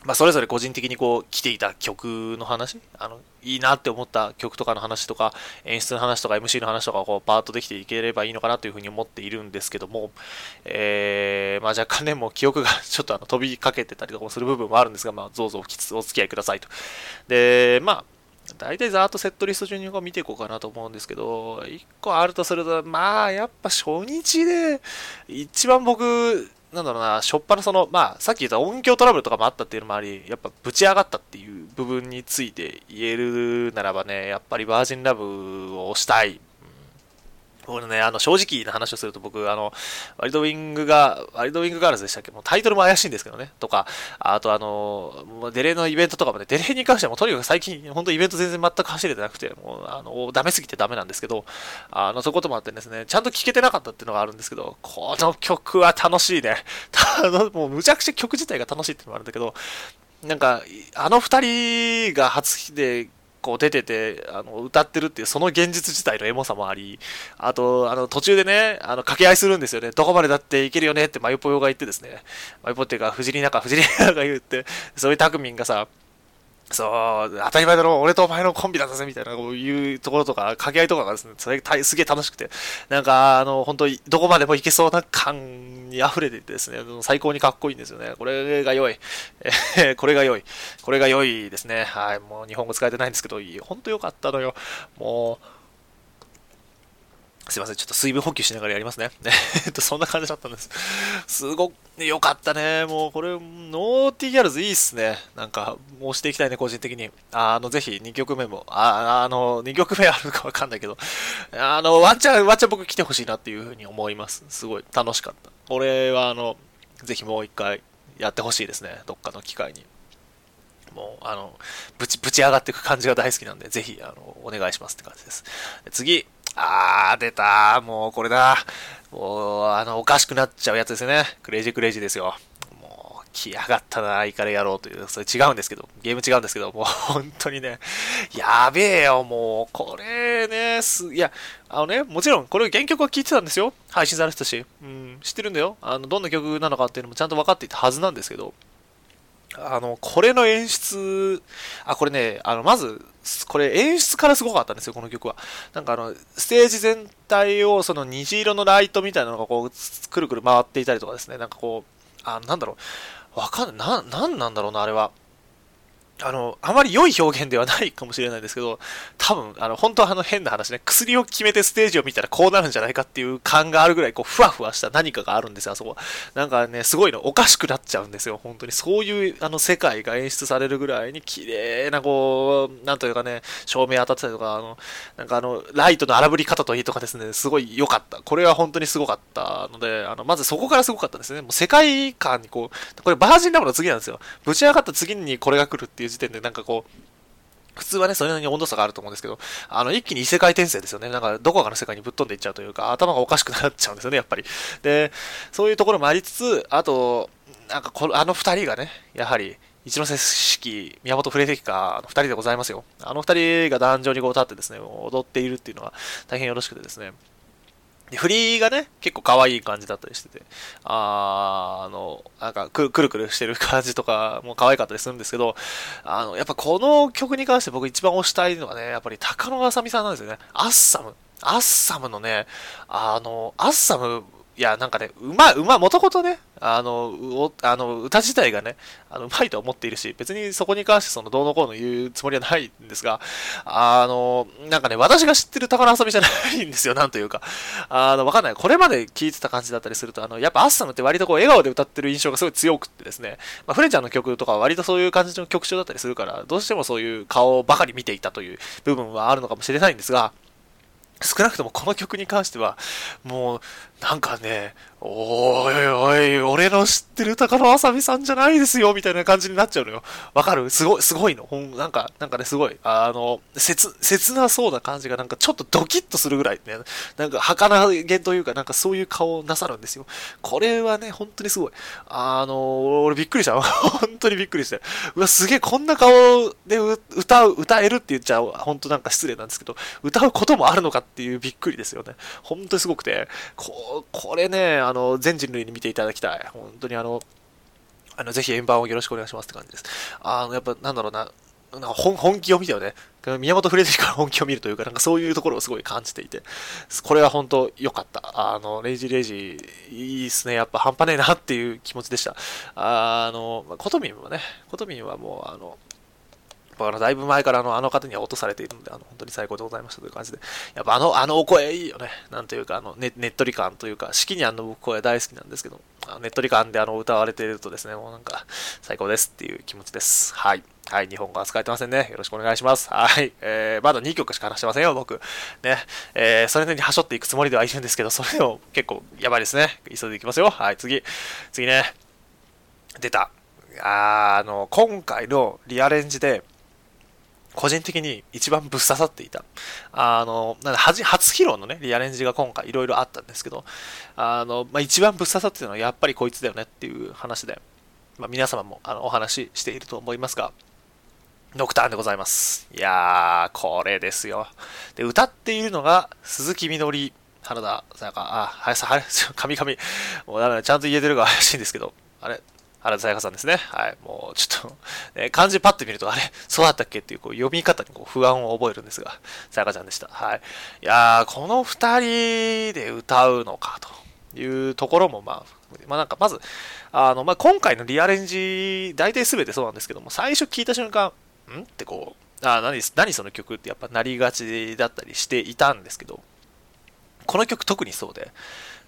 まあ、それぞれ個人的にこう来ていた曲の話？あのいいなって思った曲とかの話とか演出の話とか MC の話とかこうパーッとできていければいいのかなというふうに思っているんですけども、えー、まあ、若干ねもう記憶がちょっとあの飛びかけてたりとかもする部分もあるんですが、まあ、どうぞお付き合いくださいと。でまあ大体ざーっとセットリスト順に見ていこうかなと思うんですけど、1個あるとすると、まあ、やっぱ初日で、一番僕、なんだろうな、しょっぱなその、まあ、さっき言った音響トラブルとかもあったっていうのもあり、やっぱぶち上がったっていう部分について言えるならばね、やっぱりバージンラブをしたい。俺ね、あの、正直な話をすると僕、あの、ワイドウィングが、ワイドウィングガールズでしたっけ？もうタイトルも怪しいんですけどね。とか、あとあの、デレのイベントとかもね、デレに関してはもうとにかく最近、本当イベント全然全く走れてなくて、もう、あの、ダメすぎてダメなんですけど、あの、そういうこともあってですね、ちゃんと聴けてなかったっていうのがあるんですけど、この曲は楽しいね。(laughs) もうむちゃくちゃ曲自体が楽しいっていうのもあるんだけど、なんか、あの二人が初でこう出てて、あの、歌ってるっていう、その現実自体のエモさもあり、あと、あの、途中でね、あの、掛け合いするんですよね。どこまでだっていけるよねって、マユポヨが言ってですね、マユポっていうか、藤井中、藤井中が言って、そういうタクミンがさ、そう、当たり前だろ、俺とお前のコンビだぜ、みたいな、こういうところとか、掛け合いとかがですね、それすげえ楽しくて、なんか、あの、本当どこまでもいけそうな感に溢れててですね、最高にかっこいいんですよね。これが良い。え (laughs) これが良い。これが良いですね。はい、もう日本語使えてないんですけど、本当良かったのよ。もう、すいません、ちょっと水分補給しながらやりますね。(laughs) えっと、そんな感じだったんです。すごく良かったね。もう、これ、ノーティーギャルズいいっすね。なんか、押していきたいね、個人的に。あの、ぜひ、2曲目も、あ、あの、2曲目あるかわかんないけど、あの、ワンチャン、ワンチャン僕来てほしいなっていうふうに思います。すごい楽しかった。これは、あの、ぜひもう一回やってほしいですね。どっかの機会に。もう、あの、ぶち、ぶち上がっていく感じが大好きなんで、ぜひ、あの、お願いしますって感じです。次、あー、出たもうこれだ。もう、あの、おかしくなっちゃうやつですね。クレイジークレイジーですよ。もう、来やがったな、イカレやろうという。それ違うんですけど、ゲーム違うんですけど、もう本当にね、やべえよ、もう、これね、す、いや、あのね、もちろん、これ原曲は聴いてたんですよ。配信されてたし。うん、知ってるんだよ。あの、どんな曲なのかっていうのもちゃんと分かっていたはずなんですけど、あの、これの演出、あ、これね、あの、まず、これ演出からすごかったんですよ、この曲は。なんかあの、ステージ全体をその虹色のライトみたいなのがこう、くるくる回っていたりとかですね、なんかこう、あ、なんだろう、わかんない、な、なんなんだろうな、あれは。あの、あまり良い表現ではないかもしれないですけど、多分、あの、本当はあの変な話ね、薬を決めてステージを見たらこうなるんじゃないかっていう感があるぐらい、こう、ふわふわした何かがあるんですよ、あそこ。なんかね、すごいの、おかしくなっちゃうんですよ、本当に。そういう、あの、世界が演出されるぐらいに、綺麗な、こう、なんというかね、照明当たってたりとか、あの、なんかあの、ライトの荒ぶり方といいとかですね、すごい良かった。これは本当にすごかったので、あの、まずそこからすごかったですね。もう世界観にこう、これバージンラブの次なんですよ。ぶち上がった次にこれが来るっていう時点で、なんかこう、普通はね、それなりに温度差があると思うんですけど、あの、一気に異世界転生ですよね。なんか、どこかの世界にぶっ飛んでいっちゃうというか、頭がおかしくなっちゃうんですよね、やっぱり。で、そういうところもありつつ、あと、なんかこの、あの二人がね、やはり、一ノ瀬式、宮本フレデキカの二人でございますよ。あの二人が壇上にこう立ってですね、踊っているっていうのは大変よろしくてですね、振りがね、結構可愛い感じだったりしてて、あ、あの、なんかく、くるくるしてる感じとかも可愛かったりするんですけど、あの、やっぱこの曲に関して僕一番推したいのはね、やっぱり高野あさみさんなんですよね。アッサム。アッサムのね、あの、アッサムいや、なんかね、うまい、うまい、もともとね、あの、あの、歌自体がね、あの、うまいと思っているし、別にそこに関してその、どうのこうの言うつもりはないんですが、あの、なんかね、私が知ってる宝遊びじゃないんですよ、なんというか。あの、わかんない。これまで聞いてた感じだったりすると、あの、やっぱアッサムって割とこう、笑顔で歌ってる印象がすごい強くってですね、まあ、フレンちゃんの曲とかは割とそういう感じの曲調だったりするから、どうしてもそういう顔ばかり見ていたという部分はあるのかもしれないんですが、少なくともこの曲に関しては、もう、なんかね、おいおい、俺の知ってる高野あさみさんじゃないですよ、みたいな感じになっちゃうのよ。わかる？すごい、すごいの？ほん、なんか、なんかね、すごい、あの、切、切なそうな感じがなんかちょっとドキッとするぐらいね、なんか儚げというか、なんかそういう顔をなさるんですよ。これはね、本当にすごい。あの、俺びっくりした。(laughs) 本当にびっくりした。うわ、すげえ、こんな顔で歌う、歌えるって言っちゃう、本当なんか失礼なんですけど、歌うこともあるのかっていうびっくりですよね。本当にすごくて、こ、これね、あの、全人類に見ていただきたい。本当にあの、あの、ぜひ円盤をよろしくお願いしますって感じです。あの、やっぱ、なんだろうな、なんか本気を見てよね。宮本フレデリから本気を見るというか、なんかそういうところをすごい感じていて、これは本当良かった。あの、レイジーレイジー、いいっすね。やっぱ半端ねえなっていう気持ちでした。あの、コトミンはね、コトミンはもう、あの、あのだいぶ前からあのあの方には落とされているので、あの本当に最高でございましたという感じで、やっぱあの、あのお声いいよね。なんというか、あのね、ねっとり感というか、式にあの僕声大好きなんですけど、あのねっとり感であの歌われているとですね、もうなんか最高ですっていう気持ちです。はい。はい、日本語は使えてませんね。よろしくお願いします。はい。えー、まだ2曲しか話してませんよ、僕。ね。えー、それなりにはしょっていくつもりではいるんですけど、それでも結構やばいですね。急いでいきますよ。はい、次。次ね。出た。ああの、今回のリアレンジで、個人的に一番ぶっ刺さっていた。あの、なん初披露のね、リアレンジが今回いろいろあったんですけど、あの、まあ、一番ぶっ刺さっているのはやっぱりこいつだよねっていう話で、まあ、皆様もあのお話ししていると思いますが、ノクターンでございます。いやー、これですよ。で、歌っているのが鈴木みのり、原田さやか、あ、はやさ、はや、神々、もうダメだ、ちゃんと言えてるか怪しいんですけど、あれ、原田さやかさんですね。はい。もう、ちょっと、ね、漢字パッと見ると、あれ、そうだったっけっていう、こう、読み方にこう不安を覚えるんですが、さやかちゃんでした。はい。いやー、この二人で歌うのか、というところも、まあ、まあなんか、まず、あの、まあ今回のリアレンジ、大体全てそうなんですけども、最初聞いた瞬間、ん？ってこう、あ、何、何その曲ってやっぱなりがちだったりしていたんですけど、この曲特にそうで、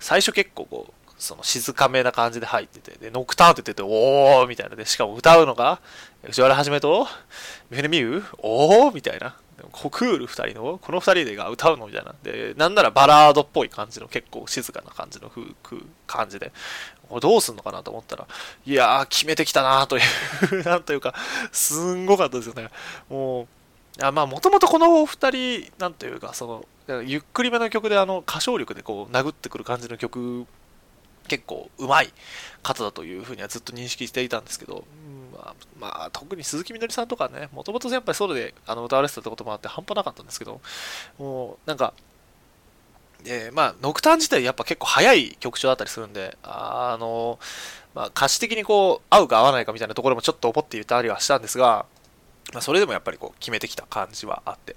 最初結構こう、その静かめな感じで入ってて、で、ノクターンって言ってて、おーみたいなで、しかも歌うのが、藤原はじめと、ミフネミューおーみたいな。コクール2人の、この2人でが歌うのみたいな。で、なんならバラードっぽい感じの、結構静かな感じの風感じで、これどうすんのかなと思ったら、いやー、決めてきたなという (laughs) なんというか、すんごかったですよね。もう、あまあ、もともとこの2人、なんというか、その、ゆっくりめの曲で、あの、歌唱力でこう、殴ってくる感じの曲結構うまい方だというふうにはずっと認識していたんですけど、まあ、まあ、特に鈴木みのりさんとかね、もともとやっぱりソロであの歌われてたこともあって半端なかったんですけど、もうなんか、えー、まあ、ノクターン自体やっぱ結構早い曲調だったりするんで、あの、まあ、歌詞的にこう、合うか合わないかみたいなところもちょっと思っていたりはしたんですが、まあ、それでもやっぱりこう、決めてきた感じはあって、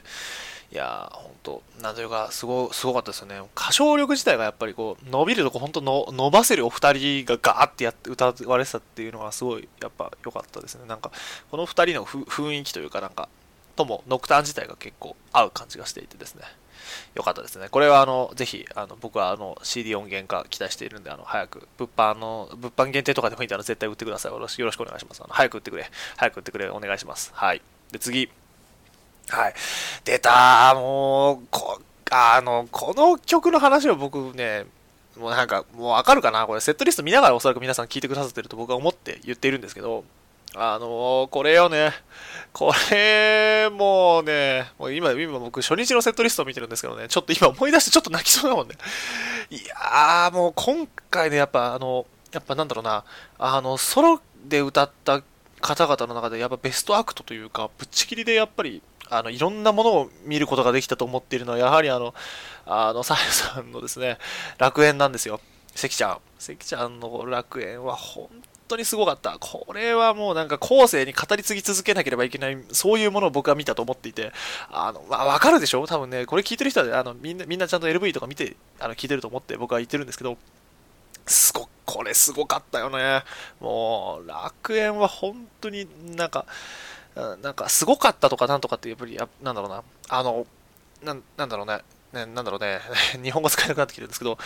いやー、ほんと、なんというか、すご、すごかったですよね。歌唱力自体がやっぱりこう、伸びるとこ、ほんとの伸ばせるお二人がガーってやって歌われてたっていうのがすごい、やっぱ良かったですね。なんか、この二人の雰囲気というかなんか、とも、ノクターン自体が結構合う感じがしていてですね。良かったですね。これはあの、ぜひ、あの、僕はあの、CD 音源化期待しているんで、あの、早く、物販の、物販限定とかでもいいんで、あの、絶対売ってください。よろしくお願いします。あの、早く売ってくれ。早く売ってくれ。お願いします。はい。で、次。はい。出たもう、こ、あの、この曲の話を僕ね、もうなんか、もうわかるかな？これ、セットリスト見ながらおそらく皆さん聞いてくださってると僕は思って言っているんですけど、あのこれよね。これ、もうね、もう今、今僕初日のセットリストを見てるんですけどね、ちょっと今思い出してちょっと泣きそうだもんね。いやー、もう今回ね、やっぱあの、やっぱなんだろうな、あの、ソロで歌った方々の中でやっぱベストアクトというか、ぶっちぎりでやっぱりあのいろんなものを見ることができたと思っているのは、やはりあの、あの、さやさんのですね、楽園なんですよ。関ちゃん。関ちゃんの楽園は本当にすごかった。これはもうなんか後世に語り継ぎ続けなければいけない、そういうものを僕は見たと思っていて、あの、まあ、わかるでしょ？多分ね、これ聞いてる人は、あの、みんな、みんなちゃんと LV とか見て、あの、聞いてると思って僕は言ってるんですけど、すご、これすごかったよね。もう、楽園は本当になんか、なんかすごかったとかなんとかってやっぱりなんだろうなあのななんだろうねねなんだろうね (laughs) 日本語使えなくなってきてるんですけど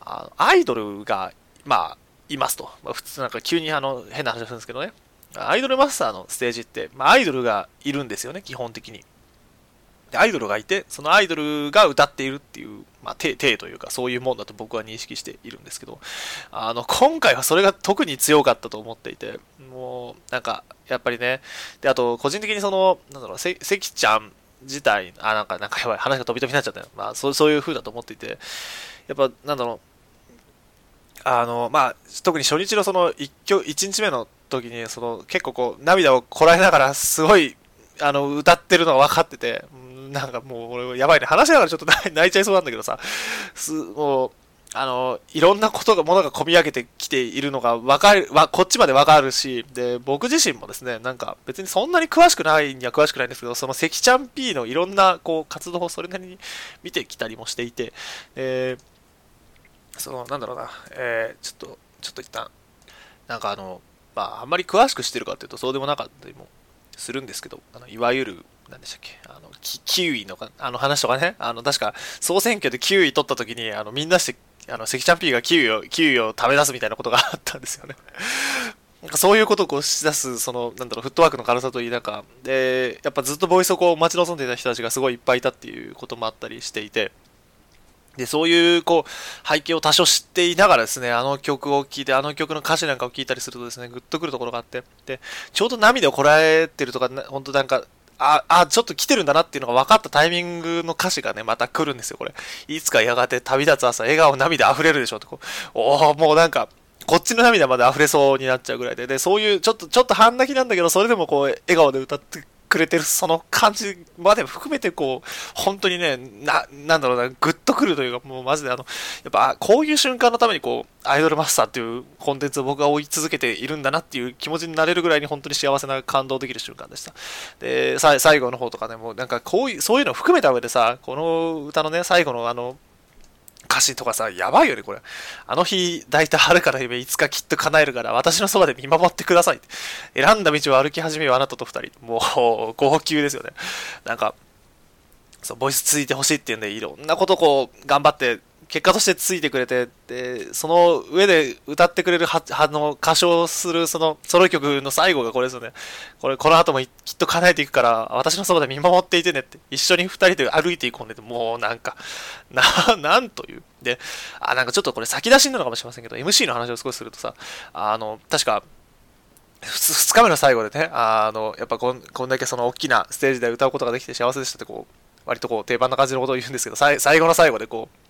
あアイドルがまあいますと、まあ、普通なんか急にあの変な話をするんですけどね。アイドルマスターのステージって、まあ、アイドルがいるんですよね基本的に。でアイドルがいて、そのアイドルが歌っているっていう、まあ、体というか、そういうもんだと僕は認識しているんですけど、あの、今回はそれが特に強かったと思っていて、もう、なんか、やっぱりね、で、あと、個人的にその、なんだろう、関ちゃん自体、あ、なんか、なんかやばい、話が飛び飛びになっちゃったよ。まあ、そうそういう風だと思っていて、やっぱ、なんだろう、あの、まあ、特に初日のその1曲、1日目の時に、その、結構こう、涙をこらえながら、すごい、あの、歌ってるのが分かってて、なんかもう、俺、やばいね。話しながらちょっと泣いちゃいそうなんだけどさ、す、もう、あの、いろんなことが、ものが込み上げてきているのが分かる、わ、こっちまで分かるし、で、僕自身もですね、なんか別にそんなに詳しくないには詳しくないんですけど、その関ちゃん P のいろんな、こう、活動をそれなりに見てきたりもしていて、えー、その、なんだろうな、えー、ちょっと、ちょっと一旦、なんかあの、まあ、あんまり詳しく知ってるかっていうと、そうでもなかったりもするんですけど、あのいわゆる、何でしたっけ、あのキキウイのあの話とかね、あの確か総選挙でキウイ取った時に、あのみんなしてあの、関ちゃん P がキウイを、キウイを食べ出すみたいなことがあったんですよね。(laughs) なんかそういうことをこうし出す、その、なんだろう、フットワークの軽さといい、なんか、で、やっぱずっとボイスをこう待ち望んでいた人たちがすごいいっぱいいたっていうこともあったりしていて、で、そういう、こう、背景を多少知っていながらですね、あの曲を聴いて、あの曲の歌詞なんかを聴いたりするとですね、グッとくるところがあって、で、ちょうど涙をこらえてるとか、本当なんか、あ、あ、ちょっと来てるんだなっていうのが分かったタイミングの歌詞がね、また来るんですよ、これ。いつかやがて旅立つ朝、笑顔、涙溢れるでしょって。こう、おおもうなんか、こっちの涙まで溢れそうになっちゃうぐらいで、で、そういう、ちょっと、ちょっと半泣きなんだけど、それでもこう、笑顔で歌ってくれてるその感じまでも含めてこう、本当にね、な、なんだろうな、グッとくるというか、もうマジであの、やっぱこういう瞬間のためにこう、アイドルマスターっていうコンテンツを僕が追い続けているんだなっていう気持ちになれるぐらいに本当に幸せな感動できる瞬間でした。で、最後の方とかね、もうなんかこういう、そういうのを含めた上でさ、この歌のね、最後のあの、歌詞とかさ、やばいよね、これ。あの日だいたい春から夢いつかきっと叶えるから、私のそばで見守ってください。選んだ道を歩き始めよ、あなたと二人。もう、号泣ですよね。なんか、そう、ボイスついてほしいっていうんで、いろんなことこう、頑張って結果としてついてくれて、で、その上で歌ってくれるは、あの、歌唱するそのソロ曲の最後がこれですよね。これ、この後もきっと叶えていくから、私のそばで見守っていてねって、一緒に二人で歩いていこうねって、もうなんか、な、なんという。で、あ、なんかちょっとこれ先出しになのかもしれませんけど、MC の話を少しするとさ、あの、確か、2日目の最後でね、あの、やっぱこんこんだけその大きなステージで歌うことができて幸せでしたってこう、割とこう定番な感じのことを言うんですけど、最後の最後でこう、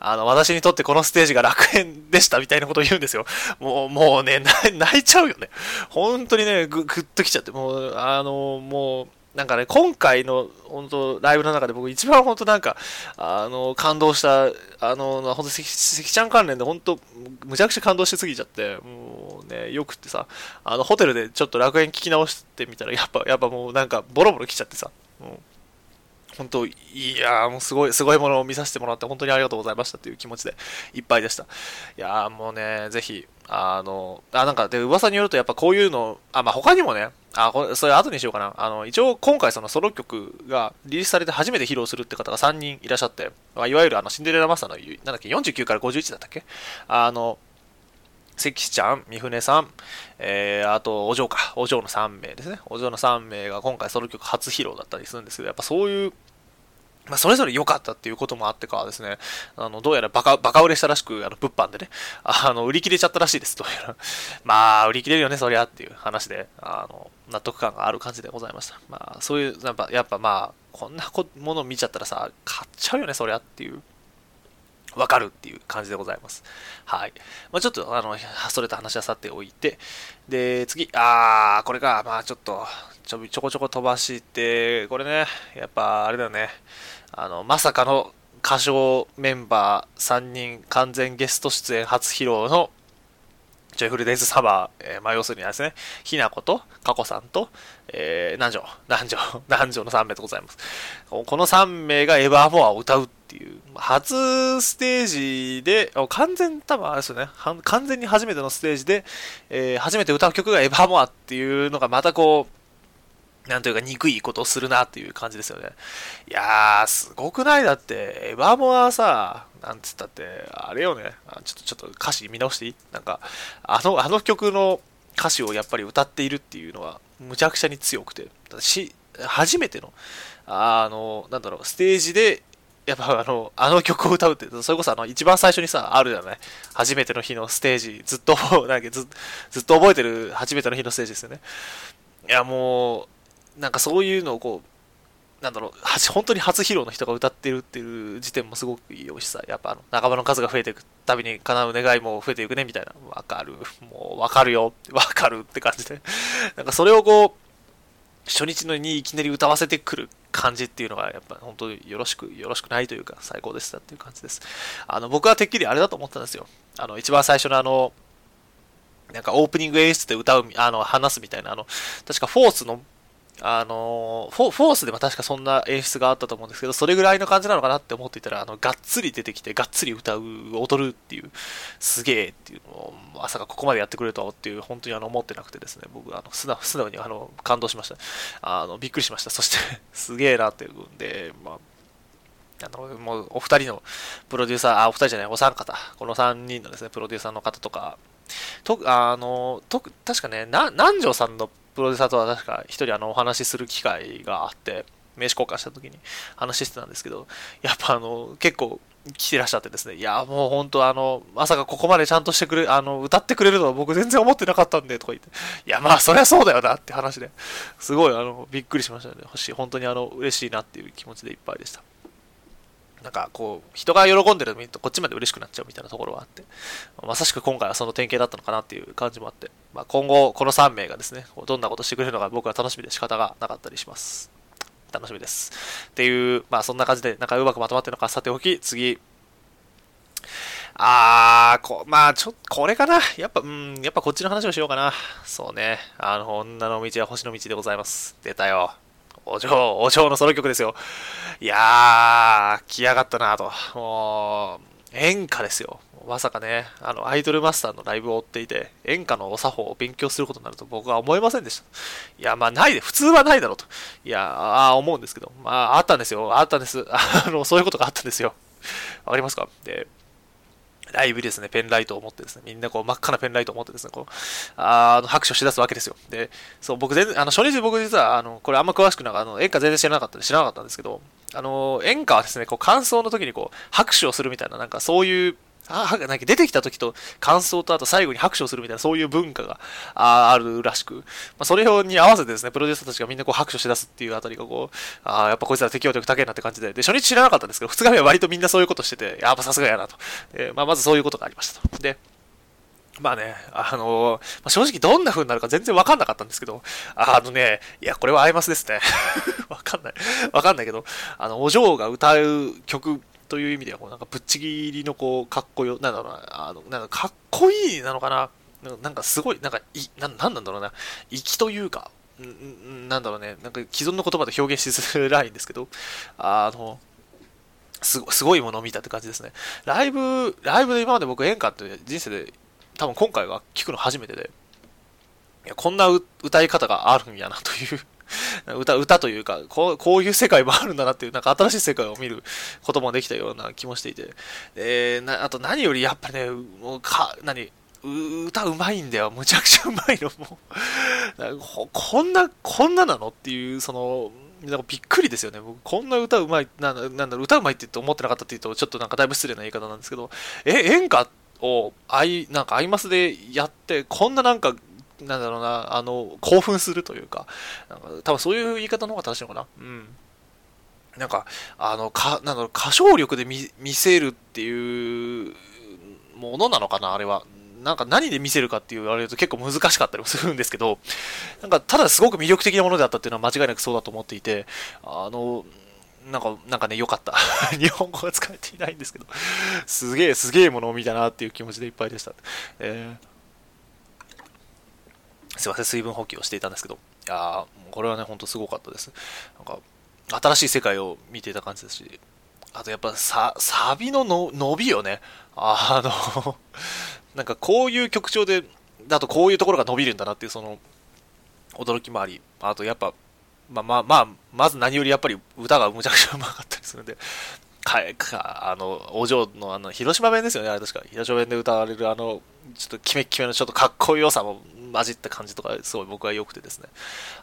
あの、私にとってこのステージが楽園でしたみたいなことを言うんですよ。もう、もうね、泣いちゃうよね。本当にね、ぐ、ぐっときちゃって、もう、あの、もう、なんかね、今回の、本当ライブの中で僕一番本当なんか、あの、感動した、あの、本当関ちゃん関連で本当、むちゃくちゃ感動しすぎちゃって、もうね、よくってさ、あの、ホテルでちょっと楽園聞き直してみたら、やっぱ、やっぱもうなんか、ボロボロ来ちゃってさ、もう本当、いやもうすごい、すごいものを見させてもらって、本当にありがとうございましたという気持ちでいっぱいでした。いやもうね、ぜひ、あの、あ、なんか、で、噂によると、やっぱこういうの、あ、まあ、他にもね、あ、これ、それ後にしようかな。あの、一応、今回そのソロ曲がリリースされて初めて披露するって方が3人いらっしゃって、まあ、いわゆるあの、シンデレラマスターの、なんだっけ、49から51だったっけ？あの、関ちゃん、三船さん、えー、あと、お嬢か。お嬢の3名ですね。お嬢の3名が今回ソロ曲初披露だったりするんですけど、やっぱそういうまあ、それぞれ良かったっていうこともあってかですね、あの、どうやらバカ、バカ売れしたらしく、あの、物販でね、あの、売り切れちゃったらしいです、という。まあ、売り切れるよね、そりゃっていう話で、あの、納得感がある感じでございました。まあ、そういう、やっぱ、やっぱまあ、こんなもの見ちゃったらさ、買っちゃうよね、そりゃっていう。わかるっていう感じでございます。はい。まあ、ちょっと、あの、それと話はさておいて、で、次、あー、これか、まあちょっと、ちょちょこちょこ飛ばして、これね、やっぱ、あれだよね。あの、まさかの歌唱メンバー3人完全ゲスト出演初披露のジョイフルデイズサバー、えー、まあ要するにですね、ひなことかこさんと、えー、南條、南條、(laughs) 南條の3名でございます。この3名がエバーモアを歌うっていう、初ステージで、完全、多分あれですよね、完全に初めてのステージで、えー、初めて歌う曲がエバーモアっていうのがまたこう、なんというか憎いことをするなっていう感じですよね。いやー、すごくない？だって、エヴァモアさ、なんつったって、あれよね。ちょっと、ちょっと歌詞見直していい？なんか、あの、あの曲の歌詞をやっぱり歌っているっていうのは、むちゃくちゃに強くて、し、初めての、あの、なんだろう、ステージで、やっぱあの、あの曲を歌うって、それこそあの、一番最初にさ、あるじゃない？初めての日のステージ、ずっと、なんかずずっと覚えてる初めての日のステージですよね。いや、もう、なんかそういうのをこう、なんだろう、本当に初披露の人が歌ってるっていう時点もすごくいいおしさ。やっぱあの、仲間の数が増えていくたびに叶う願いも増えていくね、みたいな。わかる。もう、わかるよ。(laughs) わかるって感じで。なんかそれをこう、初日のにいきなり歌わせてくる感じっていうのが、やっぱ本当によろしく、よろしくないというか、最高でしたっていう感じです。あの、僕はてっきりあれだと思ったんですよ。あの、一番最初のあの、なんかオープニング演出で歌う、あの、話すみたいな、あの、確かフォースのあのフォ、フォースでも確かそんな演出があったと思うんですけど、それぐらいの感じなのかなって思っていたら、あの、がっつり出てきて、がっつり歌う、踊るっていう、すげえっていうのを、まさかここまでやってくれるとはっていう、本当にあの、思ってなくてですね、僕、あの、素直素直にあの、感動しました。あの、びっくりしました。そして (laughs) すげえなっていうんで、まあ、あの、もう、お二人のプロデューサー、あ、お二人じゃない、お三方、この三人のですね、プロデューサーの方とか、と、あの、と、確かね、な、南條さんのプロデューサーとは確か一人あのお話しする機会があって、名刺交換した時に話してたんですけど、やっぱあの、結構来てらっしゃってですね、いや、もう本当あの、まさかここまでちゃんとしてくれ、あの、歌ってくれるとは僕全然思ってなかったんで、とか言って、いや、まあ、そりゃそうだよなって話で、すごいあの、びっくりしましたね。し本当にあの、嬉しいなっていう気持ちでいっぱいでした。なんかこう、人が喜んでるの見るとこっちまで嬉しくなっちゃうみたいなところはあって、まさしく今回はその典型だったのかなっていう感じもあって、まあ、今後この3名がですね、どんなことしてくれるのか僕は楽しみで仕方がなかったりします。楽しみです。っていう、まあそんな感じで、なんかうまくまとまってるのかさておき、次。あー、こ、まあちょっと、これかな。やっぱ、うん、やっぱこっちの話をしようかな。そうね。あの、女の道は星の道でございます。出たよ。お嬢、お嬢のソロ曲ですよ。いやー、来やがったなと。もう、演歌ですよ。まさかね、あの、アイドルマスターのライブを追っていて、演歌のお作法を勉強することになると僕は思いませんでした。いや、まあ、ないで、普通はないだろうと。いや、ああ、思うんですけど、まあ、あったんですよ。あったんです。あの、そういうことがあったんですよ。わかりますか？で、ライブですね、ペンライトを持ってですね、みんなこう真っ赤なペンライトを持ってですね、こう、あの、拍手をしだすわけですよ。で、そう、僕全然、あの、初日僕実は、あの、これあんま詳しくなかあの、演歌全然知らなかったんで知らなかったんですけど、あの、演歌はですね、こう、感想の時にこう、拍手をするみたいな、なんかそういう、あなんか出てきた時と感想とあと最後に拍手をするみたいなそういう文化があるらしく、まあ、それに合わせてですね、プロデューサーたちがみんなこう拍手しだすっていうあたりがこう、ああ、やっぱこいつら適応力高いなって感じで、で、初日知らなかったんですけど、2日目は割とみんなそういうことしてて、やっぱさすがやなと。えー、まあ、まずそういうことがありましたと。で、まあね、あのー、まあ、正直どんな風になるか全然わかんなかったんですけど、あのね、いや、これはアイマスですね。(laughs) わかんない。わかんないけど、あの、お嬢が歌う曲という意味では、こうなんかぶっちぎりのこう、かっこよ、なんだろうな、あの、なんかかっこいいなのかななんかすごい、なんか、い、ななんなんだろうな、粋というか、なんだろうね、なんか既存の言葉で表現しづらいんですけど、あの、すごすごいものを見たって感じですね。ライブ、ライブで今まで僕演歌って人生で多分今回は聞くの初めてで、いやこんな歌い方があるんやなという (laughs) 歌、歌というか、こう、こういう世界もあるんだなっていう、なんか新しい世界を見ることもできたような気もしていて、えー、なあと何よりやっぱね、もうか、何、歌うまいんだよ。むちゃくちゃうまいの。(laughs) もう、こんな、こんななのっていう、その、なんかびっくりですよね。僕、こんな歌うまい、なんだろう、歌うまいって思ってなかったって言うと、ちょっとなんかだいぶ失礼な言い方なんですけど、え、演歌を、あい、なんかアイマスでやって、こんななんかなんだろうな、あの、興奮するというか、なんか多分そういう言い方の方が正しいのかな。うん。なんか、あの、か、なんだろう、歌唱力で見見せるっていうものなのかな、あれは。なんか何で見せるかって言われると結構難しかったりもするんですけど、なんかただすごく魅力的なものであったっていうのは間違いなくそうだと思っていて、あの、なんか、なんかね、良かった。(laughs) 日本語が使えていないんですけど、すげえ、すげえものを見たなっていう気持ちでいっぱいでした。えーすいません、水分補給をしていたんですけど、いやこれはね、ほんとすごかったです。なんか、新しい世界を見ていた感じですし、あとやっぱササビのの伸びよね。あの (laughs) なんかこういう曲調で、だとこういうところが伸びるんだなっていう、その、驚きもあり、あとやっぱ、まあまあまあ、まず何よりやっぱり歌がむちゃくちゃうまかったりするんで、か、か、あの、お嬢のあの、広島弁ですよね、あれ確か。広島弁で歌われるあの、ちょっとキメッキメのちょっとかっこよさも混じった感じとか、すごい僕は良くてですね。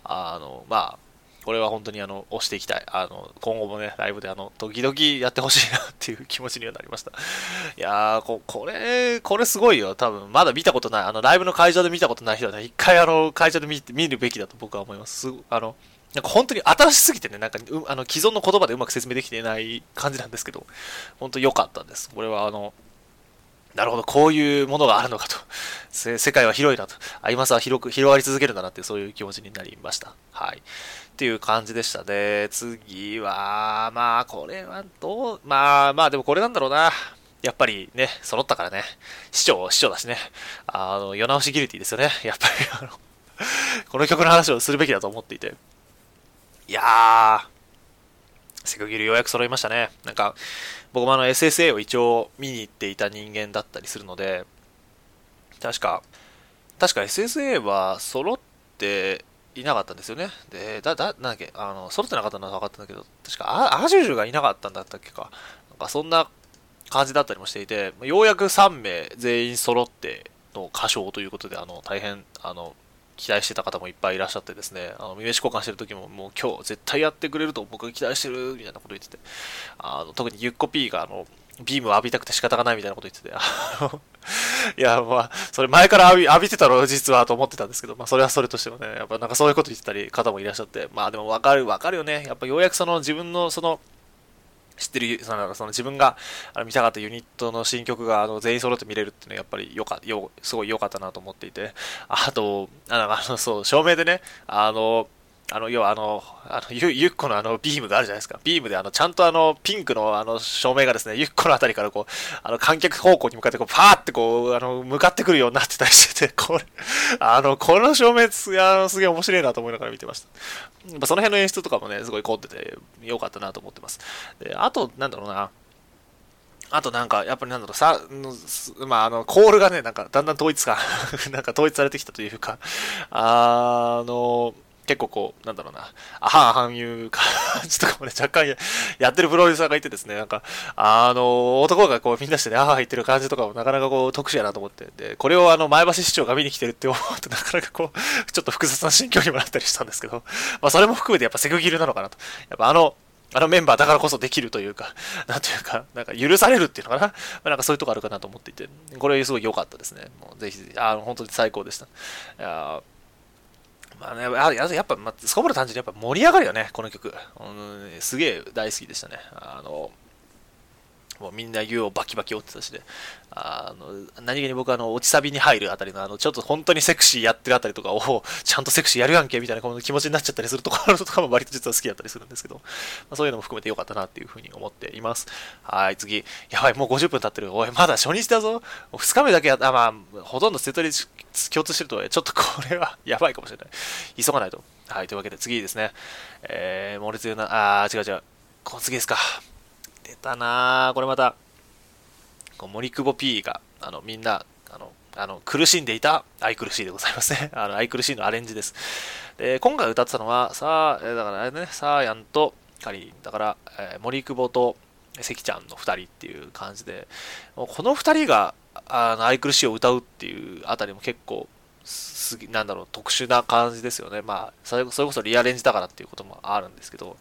あの、まあ、これは本当にあの押していきたい。あの今後もね、ライブであの時々やってほしいなっていう気持ちにはなりました。いやーこ、これ、これすごいよ。多分まだ見たことない。あのライブの会場で見たことない人はね、一回あの会場で見見るべきだと僕は思います。すあのなんか本当に新しすぎてね、なんか、あの既存の言葉でうまく説明できていない感じなんですけど、本当良かったんです。これはあの、なるほど、こういうものがあるのかと。世界は広いなと。アイマスは広く、広がり続けるんだなっていう、そういう気持ちになりました。はい。っていう感じでしたね。次は、まあ、これはどう、まあまあ、でもこれなんだろうな。やっぱりね、揃ったからね。市長、市長だしね。あの、世直しギルティですよね。やっぱり、あの、(laughs) この曲の話をするべきだと思っていて。いやー、セクギルようやく揃いましたね。なんか、僕もあの SSA を一応見に行っていた人間だったりするので、確か、確か SSA は揃っていなかったんですよね。で、だ、だ、なんだっけ、あの、揃ってなかったのは分かったんだけど、確かア、アジュージュがいなかったんだったっけか。なんかそんな感じだったりもしていて、ようやく3名全員揃っての歌唱ということで、あの、大変、あの、期待してた方もいっぱいいらっしゃってですね、あの、名刺交換してる時ももう今日絶対やってくれると僕が期待してるみたいなこと言ってて、あの、特にゆっこ P があの、ビームを浴びたくて仕方がないみたいなこと言ってて、あの、(laughs) いや、まあ、それ前から浴び浴びてたろ、実はと思ってたんですけど、まあ、それはそれとしてもね、やっぱなんかそういうこと言ってたり方もいらっしゃって、まあでもわかる、わかるよね。やっぱようやくその自分のその、知ってる、そのその自分があの見たかったユニットの新曲があの全員揃って見れるっていうのはやっぱりよかよすごい良かったなと思っていて、あと、あの、そう、照明でね、あの、あの、要はあの、あのゆゆっこのあのビームがあるじゃないですか。ビームであの、ちゃんとあの、ピンクのあの照明がですね、ゆっこのあたりからこう、あの、観客方向に向かってこう、パーってこう、あの、向かってくるようになってたりしてて、(laughs) これ、あの、この照明すあのすげえ面白いなと思いながら見てました。やっぱその辺の演出とかもね、すごい凝ってて、よかったなと思ってます。で、あと、なんだろうな。あとなんか、やっぱりなんだろう、さ、まあ、あの、コールがね、なんか、だんだん統一か (laughs) なんか統一されてきたというか、あの、結構こう、なんだろうな、あはんあはんいう感じとかもね、若干やってるプロデューサーがいてですね、なんか、あの、男がこうみんなしてね、あは言ってる感じとかもなかなかこう特殊やなと思って、で、これをあの、前橋市長が見に来てるって思うと (laughs) なかなかこう、ちょっと複雑な心境にもなったりしたんですけど、まあそれも含めてやっぱセクギルなのかなと。やっぱあの、あのメンバーだからこそできるというか、(laughs) なんというか、なんか許されるっていうのかな。まあ、なんかそういうとこあるかなと思っていて、これすごい良かったですね。もうぜひぜひ、あの、本当に最高でした。いやまあね、やっぱ、まあ、そこまで単純にやっぱ盛り上がるよね、この曲。うん、すげえ大好きでしたね。あの、もうみんな湯をバキバキ折ってたしで、あの、何気に僕あの、落ちサビに入るあたりのあの、ちょっと本当にセクシーやってるあたりとかを、ちゃんとセクシーやるやんけ、みたいなこの気持ちになっちゃったりするところとかも割と実は好きだったりするんですけど、まあ、そういうのも含めてよかったなっていうふうに思っています。はい、次。やばい、もう50分経ってる。おい、まだ初日だぞ。2日目だけやった、まあ、ほとんどセットリ共通してるとは、ちょっとこれはやばいかもしれない。急がないと。はい、というわけで次ですね。えー、猛烈な、あー、違う違う。この次ですか。出たなこれまた、こう森久保 P が、あの、みんな、あの、あの苦しんでいた愛くるしいでございますね。(laughs) あの愛くるしいのアレンジです。で、今回歌ってたのは、さあ、だからあれね、サーヤンとカリン、だから、えー、森久保と関ちゃんの2人っていう感じで、もうこの2人があの愛くるしいを歌うっていうあたりも結構、すなんだろう、特殊な感じですよね。まあ、それこそリアレンジだからっていうこともあるんですけど、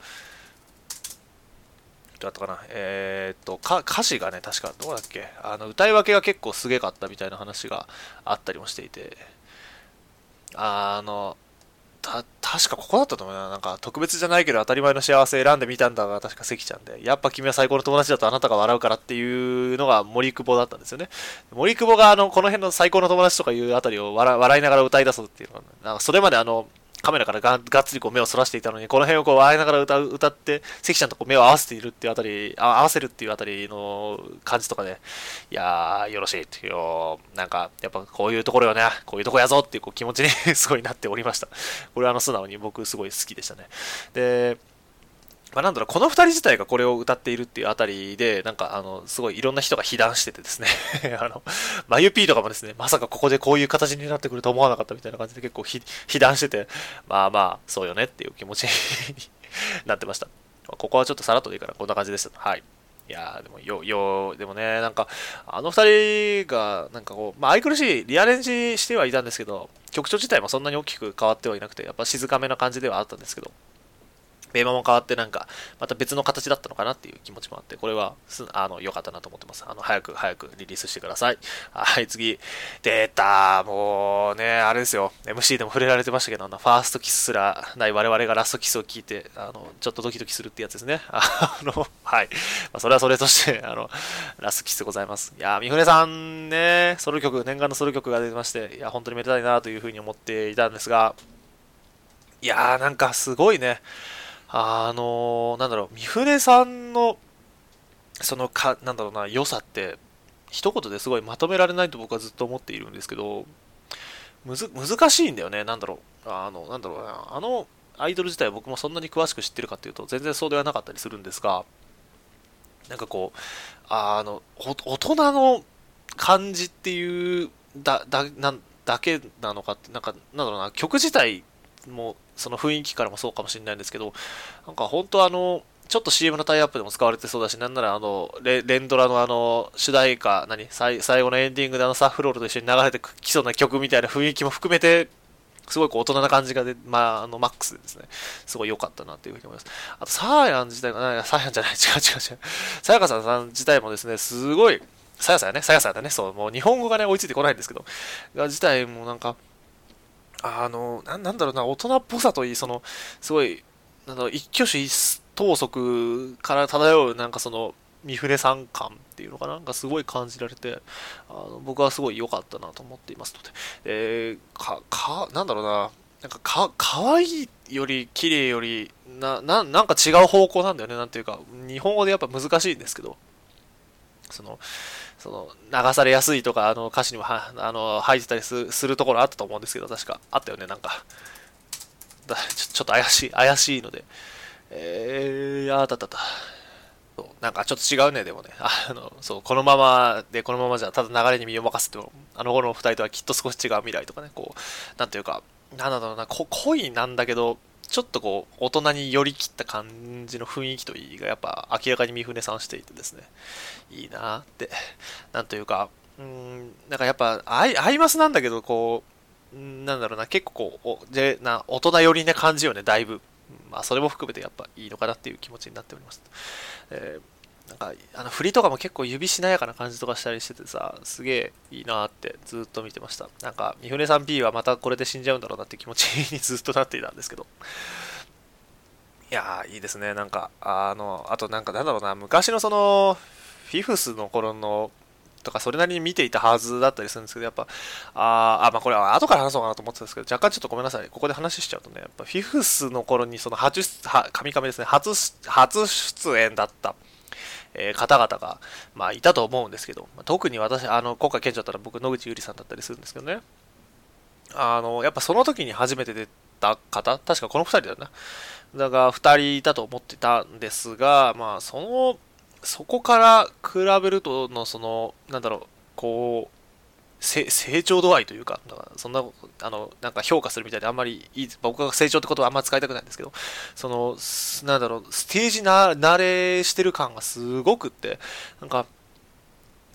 だったかなえー、っと歌詞がね確かどうだっけ？あの歌い分けが結構すげかったみたいな話があったりもしていてあのた確かここだったと思うな。なんか特別じゃないけど当たり前の幸せ選んでみたんだが確か関ちゃんで、やっぱ君は最高の友達だとあなたが笑うからっていうのが森久保だったんですよね。森久保があのこの辺の最高の友達とかいうあたりを笑いながら歌い出すっていうのは、なんかそれまであのカメラからががっつりこう目をそらしていたのに、この辺をこう笑いながら歌歌って、関ちゃんとこう目を合わせているっていうあたり、合わせるっていうあたりの感じとかで、いやー、よろしいっていう、なんか、やっぱこういうところよね、こういうとこやぞっていうこう気持ちに (laughs) すごいなっておりました。これはあの素直に僕すごい好きでしたね。で、まあ、なんだろう、この2人自体がこれを歌っているっていうあたりで、なんか、あの、すごいいろんな人が被弾しててですね (laughs) あの、まゆぴーとかもですね、まさかここでこういう形になってくると思わなかったみたいな感じで結構被弾してて、まあまあ、そうよねっていう気持ちに (laughs) なってました。ここはちょっとさらっとでいいからこんな感じでした。はい。いやでも、よ、よ、でもね、なんか、あの二人が、なんかこう、まあ、愛くるしい、リアレンジしてはいたんですけど、曲調自体もそんなに大きく変わってはいなくて、やっぱ静かめな感じではあったんですけど、ベーマも変わってなんか、また別の形だったのかなっていう気持ちもあって、これはす、あの、良かったなと思ってます。あの、早く、早くリリースしてください。はい、次。出たもうね、あれですよ。MC でも触れられてましたけど、あの、ファーストキスすらない我々がラストキスを聞いて、あの、ちょっとドキドキするってやつですね。(laughs) あの、はい。まあ、それはそれとして、(laughs) あの、ラストキスでございます。いやー、三船さんね、ソロ曲、念願のソロ曲が出てまして、いや、本当にめでたいなというふうに思っていたんですが、いやー、なんかすごいね。あのー、なんだろう、三船さんの、そのか、なんだろうな、良さって、一言ですごいまとめられないと僕はずっと思っているんですけど、むず、難しいんだよね、なんだろう。あの、なんだろうな、あのアイドル自体僕もそんなに詳しく知ってるかっていうと、全然そうではなかったりするんですが、なんかこう、あの、大人の感じっていう、だ、だ、なんだけなのかって、なんか、なんだろうな、曲自体もその雰囲気からもそうかもしれないんですけど、なんか本当あの、ちょっと CM のタイアップでも使われてそうだし、なんならあの、レンドラのあの、主題歌、何？最後のエンディングであのサッフロールと一緒に流れてきそうな曲みたいな雰囲気も含めて、すごいこう大人な感じがで、まあ、あの、マックスでですね、すごい良かったなっていうふうに思います。あと、サーヤン自体が、サーヤンじゃない、違う違う違う。さやかさん自体もですね、すごい、さやさやね、さやさやだね、そう、もう日本語がね、追いついてこないんですけど、が自体もなんか、あのな、なんだろうな、大人っぽさといい、その、すごい、なんだろう、一挙手一投足から漂う、なんかその、三船さん感っていうのかな、がすごい感じられて、あの僕はすごい良かったなと思っていますので、えー、か、か、なんだろうな、なんかか、かわいいより、綺麗より、な、な、なんか違う方向なんだよね、なんていうか、日本語でやっぱ難しいんですけど、その、その流されやすいとかあの歌詞にもはあの入ってたりするところあったと思うんですけど確か。あったよねなんか。だちょちょっと怪しい怪しいので。えー、あたたた。なんかちょっと違うねでもね。あのそうこのままでこのままじゃただ流れに身を任せてもあの頃の2人とはきっと少し違う未来とかねこうなんていうかなんだろうなこ恋なんだけどちょっとこう、大人に寄り切った感じの雰囲気といいが、やっぱ明らかに三船さんしていてですね、いいなって、なんというか、うん、なんかやっぱ、アイアイマスなんだけど、こう、なんだろうな、結構こう、でな大人寄りな感じよね、だいぶ。まあ、それも含めてやっぱいいのかなっていう気持ちになっております。えーなんか、あの、振りとかも結構指しなやかな感じとかしたりしててさ、すげえいいなってずっと見てました。なんか、三船さん P はまたこれで死んじゃうんだろうなって気持ちにずっとなっていたんですけど。いやー、いいですね。なんか、あの、あとなんかなんだろうな、昔のその、フィフスの頃のとかそれなりに見ていたはずだったりするんですけど、やっぱ、ああ、まあこれは後から話そうかなと思ってたんですけど、若干ちょっとごめんなさい。ここで話しちゃうとね、やっぱフィフスの頃にその初出、は、神々ですね、初、初出演だったえー、方々が、まあ、いたと思うんですけど、特に私、あの、今回県庁だったら僕、野口ゆりさんだったりするんですけどね、あの、やっぱその時に初めて出た方、確かこの2人だよな。だから、2人いたと思ってたんですが、まあ、その、そこから比べるとの、その、なんだろう、こう、成長度合いというか、そんな、あの、なんか評価するみたいであんまりいい、僕が成長ってことはあんまり使いたくないんですけど、その、なんだろう、ステージな慣れしてる感がすごくって、なんか、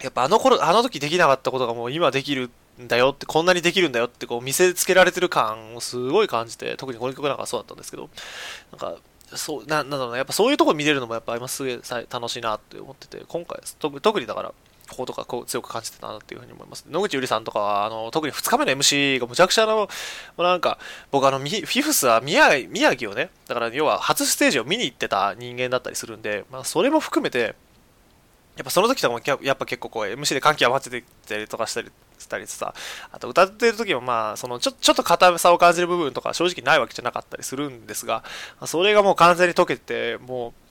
やっぱあの頃、あの時できなかったことがもう今できるんだよって、こんなにできるんだよってこう見せつけられてる感をすごい感じて、特にこの曲なんかそうだったんですけど、なんか、そう、ななんだろうな、やっぱそういうとこ見れるのもやっぱ今すげえ楽しいなって思ってて、今回、特にだから、ことかこう強く感じてたなっていうふうに思います。野口ゆりさんとかは、あの、特に2日目の MC がむちゃくちゃの、もうなんか、僕あの、フィフスは宮宮城をね、だから要は初ステージを見に行ってた人間だったりするんで、まあ、それも含めて、やっぱその時とかもやっぱ結構こう MC で歓喜余ってたりとかしたりしたりさ、あと歌ってる時もまあ、そのちょちょっと硬さを感じる部分とか正直ないわけじゃなかったりするんですが、それがもう完全に解けて、もう、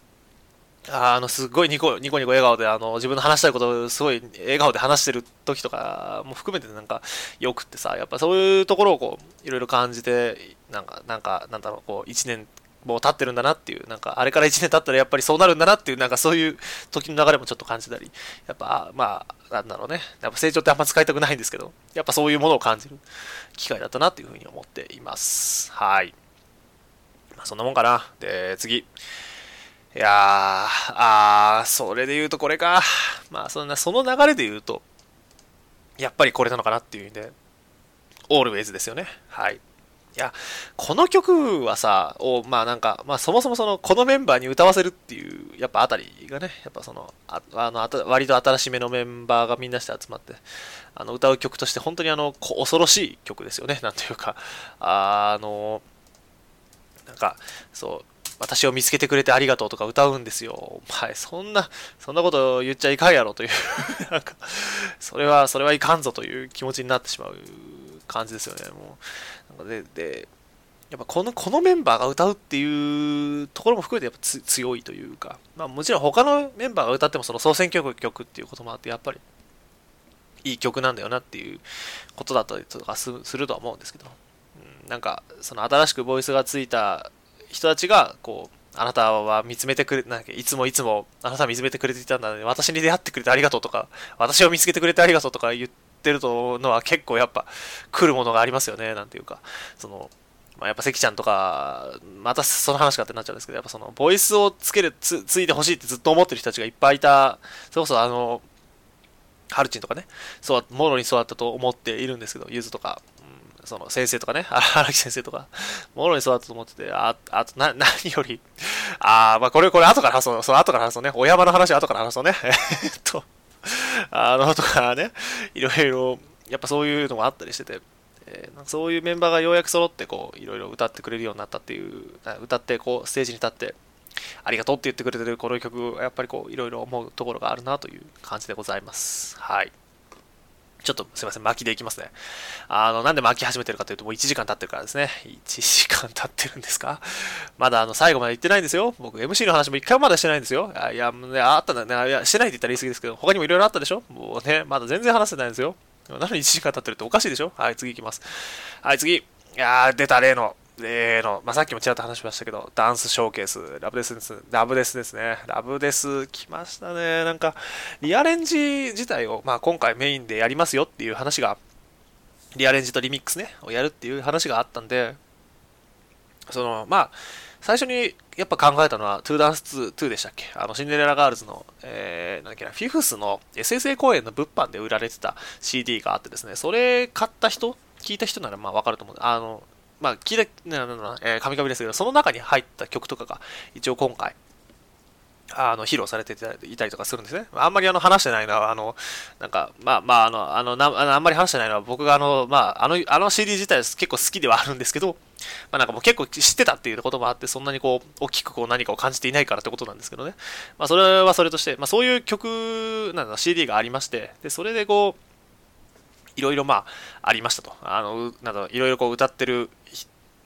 あの、すごいニコニコニコ笑顔で、あの、自分の話したいことをすごい笑顔で話してる時とかも含めてなんか、よくってさ、やっぱそういうところをこう、いろいろ感じて、なんか、なんか、なんだろう、こう、一年もう経ってるんだなっていう、なんか、あれから一年経ったらやっぱりそうなるんだなっていう、なんかそういう時の流れもちょっと感じたり、やっぱ、まあ、なんだろうね、やっぱ成長ってあんま使いたくないんですけど、やっぱそういうものを感じる機会だったなっていうふうに思っています。はい。まあ、そんなもんかな。で、次。いやー、あー、それで言うとこれか。まあ、そんな、その流れで言うと、やっぱりこれなのかなっていう意味で、オールウェイズですよね。はい。いや、この曲はさ、を、まあなんか、まあそもそもその、このメンバーに歌わせるっていう、やっぱあたりがね、やっぱその、ああのあた、割と新しめのメンバーがみんなして集まって、あの、歌う曲として本当にあの、恐ろしい曲ですよね、なんていうか、あの、なんか、そう、私を見つけてくれてありがとうとか歌うんですよ。お前、そんな、そんなこと言っちゃいかんやろという (laughs) なんか、それは、それはいかんぞという気持ちになってしまう感じですよね、もう。で、でやっぱこのこのメンバーが歌うっていうところも含めてやっぱ強いというか、まあ、もちろん他のメンバーが歌ってもその総選挙曲っていうこともあってやっぱりいい曲なんだよなっていうことだったりとかするとは思うんですけど、うん、なんかその新しくボイスがついた人たちがこうあなたは見つめてくれ、なんかいつもいつもあなたは見つめてくれていたんだね、私に出会ってくれてありがとうとか、私を見つけてくれてありがとうとか言ってるとのは結構やっぱ来るものがありますよね、なんていうか、その、まあ、やっぱ関ちゃんとか、またその話かってなっちゃうんですけど、やっぱその、ボイスをつける、つ、ついてほしいってずっと思ってる人たちがいっぱいいた、それこそあの、ハルチンとかね、そう、もろにそうだったと思っているんですけど、ゆずとか、その先生とかね、(laughs) 荒木先生とか、もろにそうだったと思ってて、あ、あと、な、何より、あー、まあ、これ、これ後から話そう、その後から話そうね、お山の話は後から話そうね、えっと、あの、とかね、いろいろ、やっぱそういうのもあったりしてて、えー、そういうメンバーがようやく揃って、こう、いろいろ歌ってくれるようになったっていう、歌って、こう、ステージに立って、ありがとうって言ってくれてるこの曲、やっぱりこう、いろいろ思うところがあるなという感じでございます。はい。ちょっとすいません、巻きでいきますね。あの、なんで巻き始めてるかというと、もう1時間経ってるからですね。1時間経ってるんですか？(laughs) まだあの、最後まで行ってないんですよ。僕、MC の話も1回もまだしてないんですよ。いやもう、ね、あったんだね。いや、してないって言ったら言い過ぎですけど、他にもいろいろあったでしょ？もうね、まだ全然話せないんですよ。なのに1時間経ってるっておかしいでしょ？はい、次行きます。はい、次。いやー、出た例の、例の、まあ、さっきもちらっと話しましたけど、ダンスショーケース、ラブデスです、ラブデスですね。ラブデス来ましたね。なんか、リアレンジ自体を、まあ、今回メインでやりますよっていう話が、リアレンジとリミックスね、をやるっていう話があったんで、その、まあ、最初にやっぱ考えたのは、トゥーダンス 2, 2でしたっけ？あの、シンデレラガールズの、えー、なんだっけな、フィフスの SSA 公演の物販で売られてた CD があってですね、それ買った人、聞いた人ならまあわかると思う。あの、まあ、聞いた、なんだろうな、えー、神々ですけど、その中に入った曲とかが、一応今回、あの披露されていたりとかするんですね。あんまりあの話してないのは、あの、なんか、まあまあ、あの、あの、なあんまり話してないのは、僕があの、まあ、あの、あの CD 自体結構好きではあるんですけど、まあなんかもう結構知ってたっていうこともあって、そんなにこう、大きくこう何かを感じていないからってことなんですけどね。まあそれはそれとして、まあそういう曲、なんだ、CD がありまして、で、それでこう、いろいろまあ、ありましたと。あの、なんだ、いろいろこう歌ってる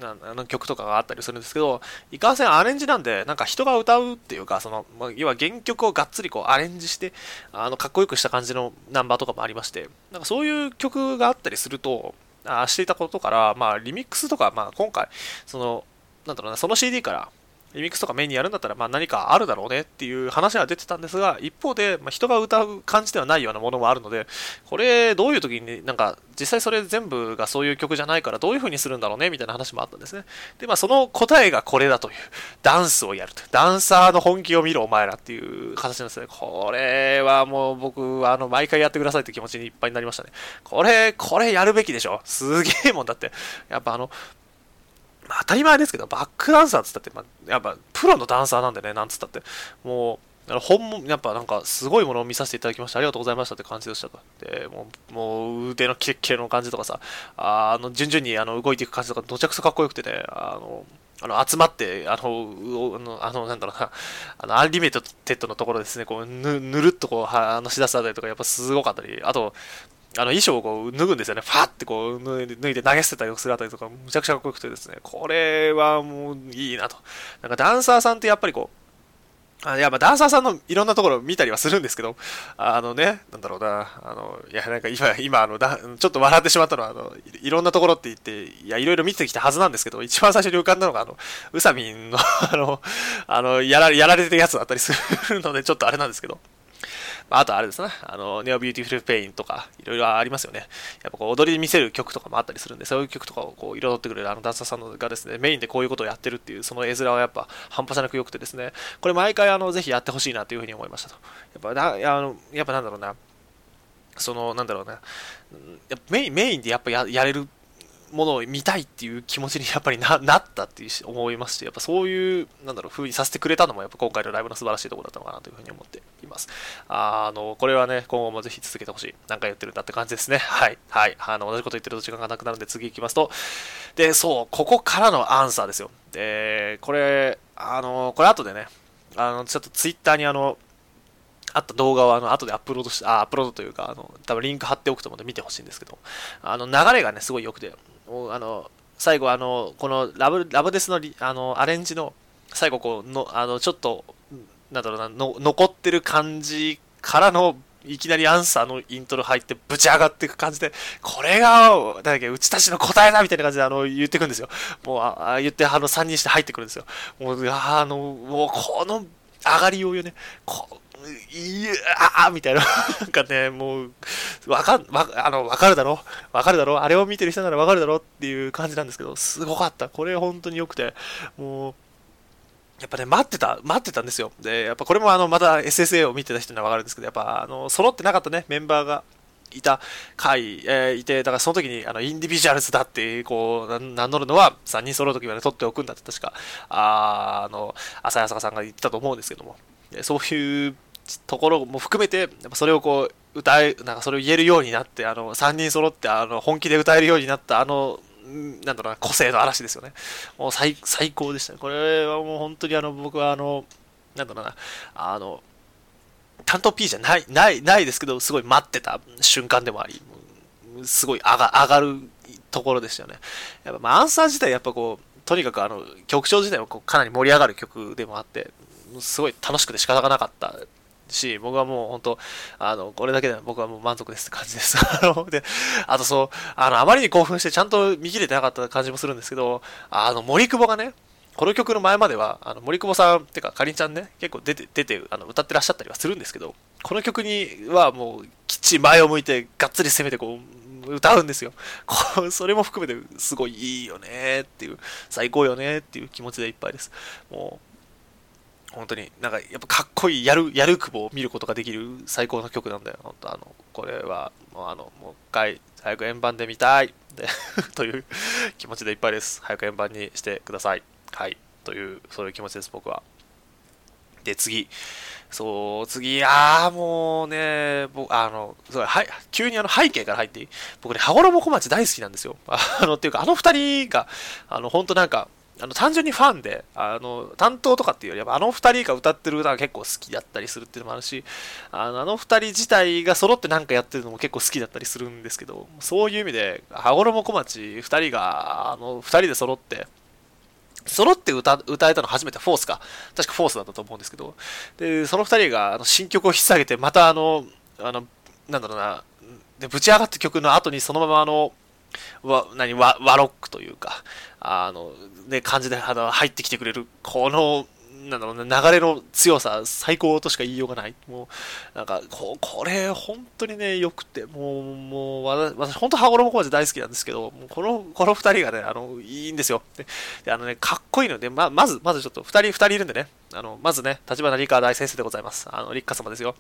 の曲とかがあったりするんですけど、いかんせんアレンジなんで、なんか人が歌うっていうか、その、まあ、要は原曲をがっつりこうアレンジして、あの、かっこよくした感じのナンバーとかもありまして、なんかそういう曲があったりすると、あしていたことから、まあ、リミックスとか、まあ、今回、その、なんだろうな、その CD から、リミックスとかメインにやるんだったら、まあ、何かあるだろうねっていう話は出てたんですが、一方で、まあ、人が歌う感じではないようなものもあるので、これ、どういう時に、なんか、実際それ全部がそういう曲じゃないから、どういう風にするんだろうねみたいな話もあったんですね。で、まあ、その答えがこれだという、ダンスをやると。ダンサーの本気を見ろ、お前らっていう形なんですね。これはもう僕は、あの、毎回やってくださいって気持ちにいっぱいになりましたね。これ、これやるべきでしょ。すげえもんだって。やっぱあの、まあ、当たり前ですけど、バックダンサーっつったって、まあ、やっぱプロのダンサーなんでね、なんつったって、もう、本も、やっぱなんかすごいものを見させていただきました。ありがとうございましたって感じでしたと。で、もう、もう腕のキレッキレの感じとかさ、あの、順々にあの動いていく感じとか、どちゃくそかっこよくてね、あの、あの集まって、あの、あの、なんだろうな、あの、アンリミテッドのところですね、こう、ぬぬるっとこう、あの、しだすあたりとか、やっぱすごかったり、あと、あの衣装をこう脱ぐんですよね。ファーってこう脱いで投げ捨てたりするあたりとか、むちゃくちゃかっこよくてですね、これはもういいなと。なんかダンサーさんってやっぱりこう、あいや、まあ、ダンサーさんのいろんなところを見たりはするんですけど、あのね、なんだろうな、あの、いや、なんか今、今、あの、だちょっと笑ってしまったのは、あの、いろんなところって言って、いや、いろいろ見てきたはずなんですけど、一番最初に浮かんだのが、あの、宇佐美の、あの、あの、やらやられてるやつだったりするので、ちょっとあれなんですけど、まあ、あとあれですね、あの、 Neo Beautiful Pain とか、いろいろありますよね。やっぱこう、踊り見せる曲とかもあったりするんで、そういう曲とかをこう、彩ってくれるあのダンサーさんがですね、メインでこういうことをやってるっていう、その絵面はやっぱ半端じゃなく良くてですね、これ毎回あの、ぜひやってほしいなというふうに思いましたと。やっぱな、あの、やっぱなんだろうな、その、なんだろうな、メインメインでやっぱややれるものを見たいっていう気持ちにやっぱりななったっていう思いますし、やっぱそういう、なんだろう、風にさせてくれたのも、やっぱ今回のライブの素晴らしいところだったのかなというふうに思っています。あの、これはね、今後もぜひ続けてほしい。何回言ってるんだって感じですね。はい。はい。あの、同じこと言ってると時間がなくなるんで次行きますと、で、そう、ここからのアンサーですよ。で、これ、あの、これ後でね、あの、ちょっとツイッターにあの、あった動画をあの後でアップロードしあアップロードというかあの多分リンク貼っておくと思うので見てほしいんですけどあの流れがねすごい良くてもうあの最後あのこのラブラブデスのあのアレンジの最後こうのあのちょっとなんだろうなの残ってる感じからのいきなりアンサーのイントロ入ってぶち上がっていく感じで、これが、なんだっけ、うちたちの答えだみたいな感じであの言ってくんですよ。もう、あ言って、あの3人して入ってくるんですよ。もう、あの、もうこの上がりようよね。こいやあみたいな。(laughs) なんかね、もう、わかん、わ、あの、わかるだろ？わかるだろ？あれを見てる人ならわかるだろっていう感じなんですけど、すごかった。これ本当に良くて、もう、やっぱね、待ってた、待ってたんですよ。で、やっぱこれもあの、また SSA を見てた人にはわかるんですけど、やっぱ、あの、揃ってなかったね、メンバーがいた回、えー、いて、だからその時に、あの、インディビジュアルズだって、こう、名乗るのは、3人揃う時まで取っておくんだって確か、ああの、浅谷さんが言ってたと思うんですけども、そういうところも含めて、やっぱそれをこう、歌え、なんかそれを言えるようになって、あの、3人揃って、あの、本気で歌えるようになった、あの、なんだろうな、個性の嵐ですよね。もう最高でしたね。これはもう本当にあの、僕はあの、なんだろうな、あの、担当 P じゃない、ない、ないですけど、すごい待ってた瞬間でもあり、すごい上が上がるところでしたよね。やっぱ、まあ、アンサー自体やっぱこう、とにかくあの、曲調自体はこうかなり盛り上がる曲でもあって、すごい楽しくて仕方がなかったし、僕はもう本当、あの、これだけで僕はもう満足ですって感じです。あの、で、あとそう、あの、あまりに興奮してちゃんと見切れてなかった感じもするんですけど、あの、森久保がね、この曲の前までは、あの、森久保さん、ってか、かりんちゃんね、結構出て、出て、あの、歌ってらっしゃったりはするんですけど、この曲にはもう、きっちり前を向いて、がっつり攻めてこう、歌うんですよ。こうそれも含めて、すごいいいよねっていう、最高よねっていう気持ちでいっぱいです。もう、本当になんかやっぱかっこいいやるやる久保を見ることができる最高の曲なんだよ。本当あのこれはもうあのもう一回早く円盤で見たいで (laughs) という気持ちでいっぱいです。早く円盤にしてください。はい。というそういう気持ちです僕は。で次。そう次ああもうね僕あのすごいはい急にあの背景から入っていい？僕ね羽衣小町大好きなんですよ。(laughs) あのっていうかあの二人があの本当なんかあの単純にファンであの担当とかっていうよりはあの2人が歌ってる歌が結構好きだったりするっていうのもあるしあのあの2人自体が揃って何かやってるのも結構好きだったりするんですけどそういう意味で羽衣小町2人があの2人で揃って揃って歌歌えたの初めてフォースか。確かフォースだったと思うんですけど。でその2人があの新曲を引っ提げてまたあのあのなんだろうな。でぶち上がった曲の後にそのままあのわ何和和ロックというかあの、ね、感じであの入ってきてくれる、この、なんだろうね、流れの強さ、最高としか言いようがない。もう、なんか、ここれ、本当にね、良くて、もう、もう、私、本当、羽衣小町大好きなんですけど、もうこの、この二人がね、あの、いいんですよ。で、あのね、かっこいいので、ま、まず、まずちょっと、二人、二人いるんでね、あの、まずね、立花理香大先生でございます。あの、立花様ですよ。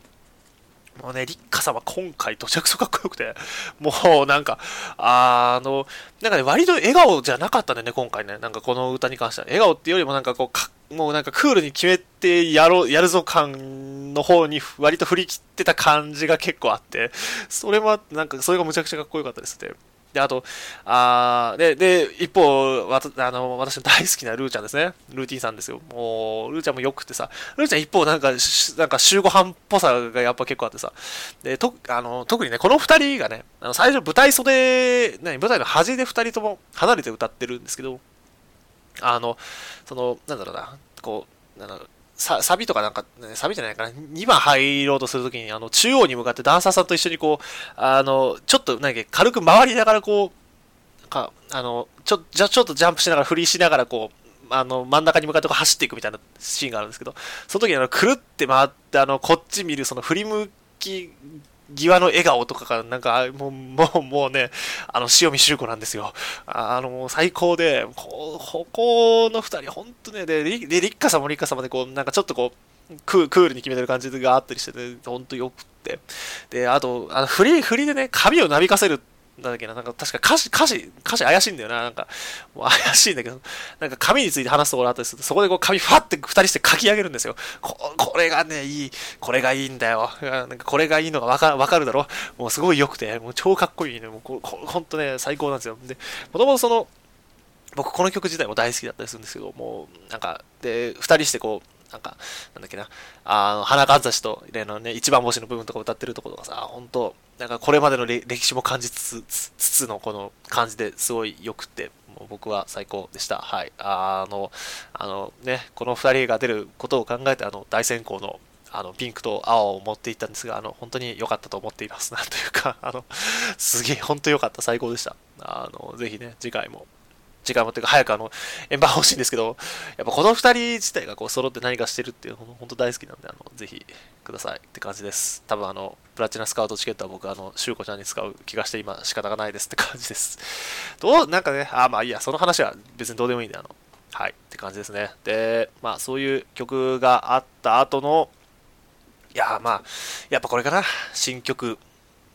もうね、立花さんは今回、どちゃくそかっこよくて、(laughs) もうなんか、あの、なんかね、割と笑顔じゃなかったんだよね、今回ね。なんかこの歌に関しては。笑顔っていうよりもなんかこう、かもうなんかクールに決めてやろう、やるぞ感の方に割と振り切ってた感じが結構あって、それはなんか、それがむちゃくちゃかっこよかったですね。で、あと、あで、で、一方、わあの私の大好きなルーちゃんですね。ルーティンさんですよ。もう、ルーちゃんもよくてさ、ルーちゃん一方、なんか、なんか週ご飯っぽさがやっぱ結構あってさ、で、とあの特にね、この二人がね、あの最初舞台袖、何、舞台の端で二人とも離れて歌ってるんですけど、あの、その、なんだろうな、こう、なんだろう、サビとかなんか、ね、サビじゃないかな、2番入ろうとするときに、あの、中央に向かってダンサーさんと一緒にこう、あの、ちょっと、なんか軽く回りながらこう、か、あの、ちょ、じゃ、ちょっとジャンプしながら、振りしながらこう、あの、真ん中に向かってこう走っていくみたいなシーンがあるんですけど、その時にあの、くるって回って、あの、こっち見る、その振り向き際の笑顔とかが、なんか、もう、もう、もうね、あの、塩見修子なんですよ。あの、最高で、こここの二人、ほんとね、で、で、立花さんも立花様で、こう、なんかちょっとこう、クールに決めてる感じがあったりしてて、ほんとよくって。で、あと、あの、振り、振りでね、髪をなびかせるだっけな、なんか確か歌詞、歌詞、歌詞怪しいんだよな。なんか、もう怪しいんだけど、なんか紙について話すところあったりすると、そこでこう紙ファって二人して書き上げるんですよ。ここれがね、いい、これがいいんだよ。なんかこれがいいのがわかわかるだろ？もうすごい良くて、もう超かっこいいね。もうここほんとね、最高なんですよ。で、もともとその、僕この曲自体も大好きだったりするんですけど、もう、なんか、で、二人してこう、なんか、なんだっけな、あの、花かんざしと、例のね、一番星の部分とか歌ってるところとかさ、本当なんかこれまでの歴史も感じつつ、つつのこの感じですごい良くて、もう僕は最高でした。はい。あの、あのね、この2人が出ることを考えて、あの、大先行の、あの、ピンクと青を持っていったんですが、あの、本当に良かったと思っています。なんというか、あの、すげえ、本当良かった。最高でした。あの、ぜひね、次回も時間もっていうか早くあの円盤欲しいんですけど、やっぱこの2人自体がこう揃って何かしてるっていうの本当大好きなんで、あのぜひくださいって感じです。多分あの、プラチナスカウトチケットは僕、あの、しゅうこちゃんに使う気がして今仕方がないですって感じです。どう、なんかね、あ、まあいいや、その話は別にどうでもいいんで、あの、はい、って感じですね。で、まあそういう曲があった後の、いや、まあ、やっぱこれかな、新曲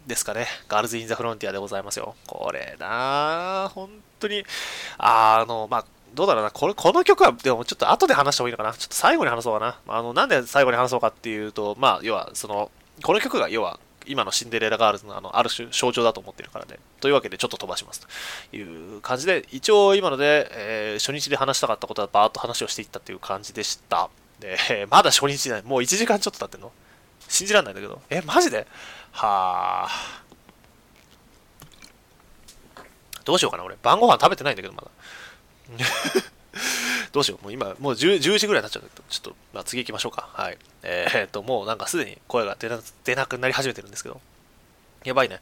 ですかね。ガールズ・イン・ザ・フロンティアでございますよ。これな本当に、あの、まあ、どうだろうな、これ、この曲は、でもちょっと後で話した方がいいのかな。ちょっと最後に話そうかな。あの、なんで最後に話そうかっていうと、まあ、要は、その、この曲が、要は、今のシンデレラガールズのあのある種象徴だと思ってるからね。というわけでちょっと飛ばしますという感じで、一応今ので、えー、初日で話したかったことはバーッと話をしていったという感じでした。で、まだ初日じゃない。もう1時間ちょっと経ってんの信じらんないんだけど。え、マジで？はあ。どうしようかな、俺。晩ご飯食べてないんだけど、まだ。(laughs) どうしよう。もう今、もう 10, 10時ぐらいになっちゃうんだけど、ちょっと、まあ、次行きましょうか。はい。えー、っと、もうなんかすでに声が出な出なくなり始めてるんですけど。やばいね。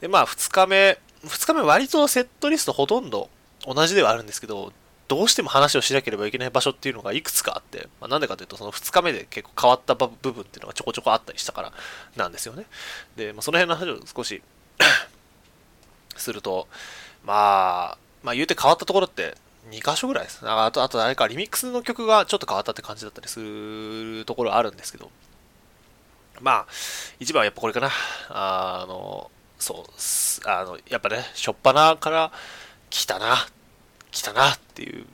で、まあ、2日目、2日目割とセットリストほとんど同じではあるんですけど、どうしても話をしなければいけない場所っていうのがいくつかあって、まあ、なんでかというと、その2日目で結構変わった部分っていうのがちょこちょこあったりしたからなんですよね。で、まあ、その辺の話を少し (coughs) すると、まあ、まあ言うて変わったところって2箇所ぐらいです。あと、あとあれか、リミックスの曲がちょっと変わったって感じだったりするところあるんですけど、まあ、一番はやっぱこれかな。あの、そう、あの、やっぱね、しょっぱなから来たな、来たなっていう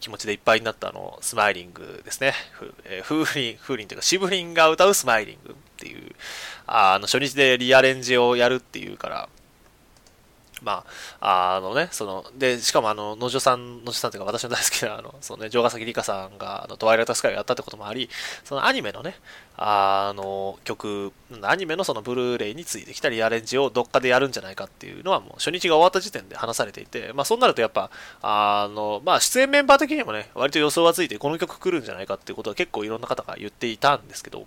気持ちでいっぱいになったあの、スマイリングですね。ふえー、風鈴、風鈴というか、シブリンが歌うスマイリングっていう、あの、初日でリアレンジをやるっていうから、まあ、あのね、その、で、しかもあの、野女さん、野女さんというか私の大好きな、あの、そのね、城ヶ崎里香さんが、あの、トワイライトスカイをやったってこともあり、そのアニメのね、あの、曲、アニメのそのブルーレイについてきたリアレンジをどっかでやるんじゃないかっていうのはもう初日が終わった時点で話されていて、まあそうなるとやっぱ、あの、まあ出演メンバー的にもね、割と予想がついてこの曲来るんじゃないかっていうことは結構いろんな方が言っていたんですけど、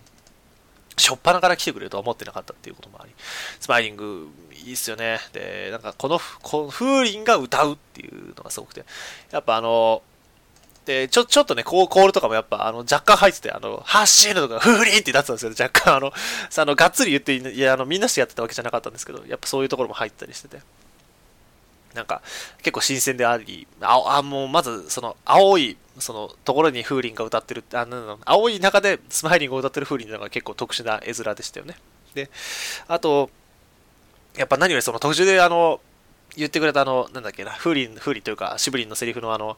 しょっぱなから来てくれるとは思ってなかったっていうこともあり、スマイリングいいっすよね。で、なんかこの、この風鈴が歌うっていうのがすごくて、やっぱあの、で、ちょ、ちょっとね、こうコールとかもやっぱ、あの、若干入ってて、あの、走るとか、風鈴ってなってたんですよ、若干、あの、あの、がっつり言って、いや、あの、みんなしてやってたわけじゃなかったんですけど、やっぱそういうところも入ったりしてて、なんか、結構新鮮であり、あ、あもう、まず、その、青い、その、ところに風鈴が歌ってる、あの、青い中でスマイリングを歌ってる風鈴のが結構特殊な絵面でしたよね。で、あと、やっぱ何よりその途中であの、言ってくれたあの、なんだっけな、風鈴、風鈴というか、シブリンのセリフのあの、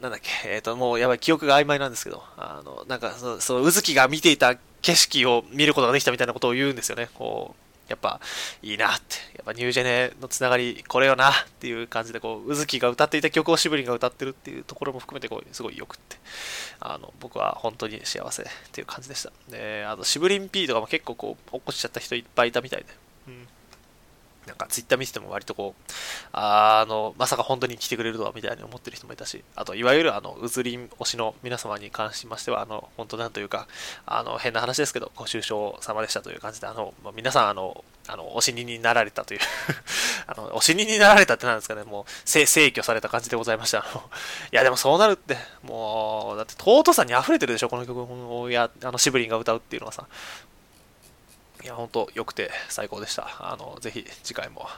なんだっけ、えっ、ー、と、もうやばい、記憶が曖昧なんですけど、あの、なんかその、その、うずきが見ていた景色を見ることができたみたいなことを言うんですよね。こう、やっぱ、いいなって、やっぱニュージェネのつながり、これよなっていう感じで、こう、うずきが歌っていた曲をシブリンが歌ってるっていうところも含めて、こう、すごいよくって、あの、僕は本当に幸せっていう感じでした。で、あと、シブリン P とかも結構こう、起こしちゃった人いっぱいいたみたいで、うんなんかツイッター見てても割とこう、あの、まさか本当に来てくれるとはみたいに思ってる人もいたし、あと、いわゆるあの、うずりん推しの皆様に関しましては、あの、本当なんというか、あの、変な話ですけど、ご愁傷様でしたという感じで、あの、まあ、皆さん、あの、あの、お死にになられたという (laughs) あの、お死にになられたってなんですかね、もう、制御された感じでございました。あの、いや、でもそうなるって、もう、だって尊さに溢れてるでしょ、この曲をや、あの、シブリンが歌うっていうのはさ。いや、ほんと良くて最高でした。あの、ぜひ次回も。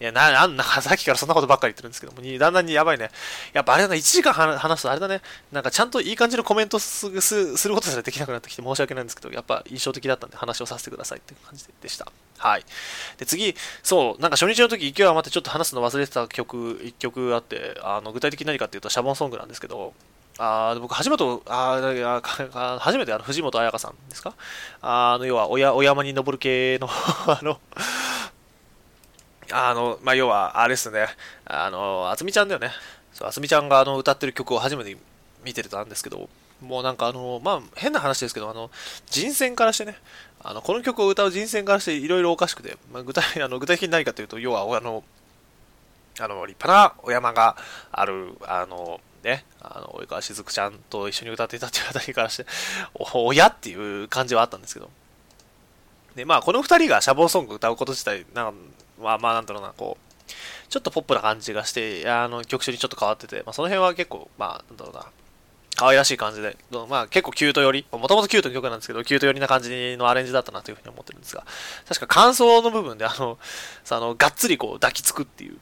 いや、な、なんださっきからそんなことばっかり言ってるんですけども、だんだんにやばいね。やっぱあれだな、1時間話すとあれだね、なんかちゃんといい感じのコメントすることさえできなくなってきて申し訳ないんですけど、やっぱ印象的だったんで話をさせてくださいっていう感じでした。はい。で、次、そう、なんか初日の時勢い余ってちょっと話すの忘れてた曲、1曲あって、あの具体的に何かっていうとシャボンソングなんですけど、あ僕、初めて、あ初めてあの藤本彩香さんですか？あの、要はおや、お山に登る系の (laughs) あの、あの、まあ、要は、あれですね、あの、あつみちゃんだよね。そう、あつみちゃんがあの歌ってる曲を初めて見てたんですけど、もうなんかあの、まあ、変な話ですけど、あの、人選からしてね、あの、この曲を歌う人選からしていろいろおかしくて、まあ、具体、あの、具体的に何かというと、要は、あの、あの、立派なお山がある、あの、ね、あの、及川しずくちゃんと一緒に歌っていたっていうあたりからして、(laughs) お、親っていう感じはあったんですけど、で、まあ、この二人がシャボンソング歌うこと自体、なんまあ、まあ、なんだろうな、こう、ちょっとポップな感じがして、あの、曲調にちょっと変わってて、まあ、その辺は結構、まあ、なんだろうな、可愛らしい感じで、まあ結構キュート寄り、もともとキュートの曲なんですけど、キュート寄りな感じのアレンジだったなというふうに思ってるんですが、確か感想の部分であの、さあの、がっつりこう抱きつくっていう、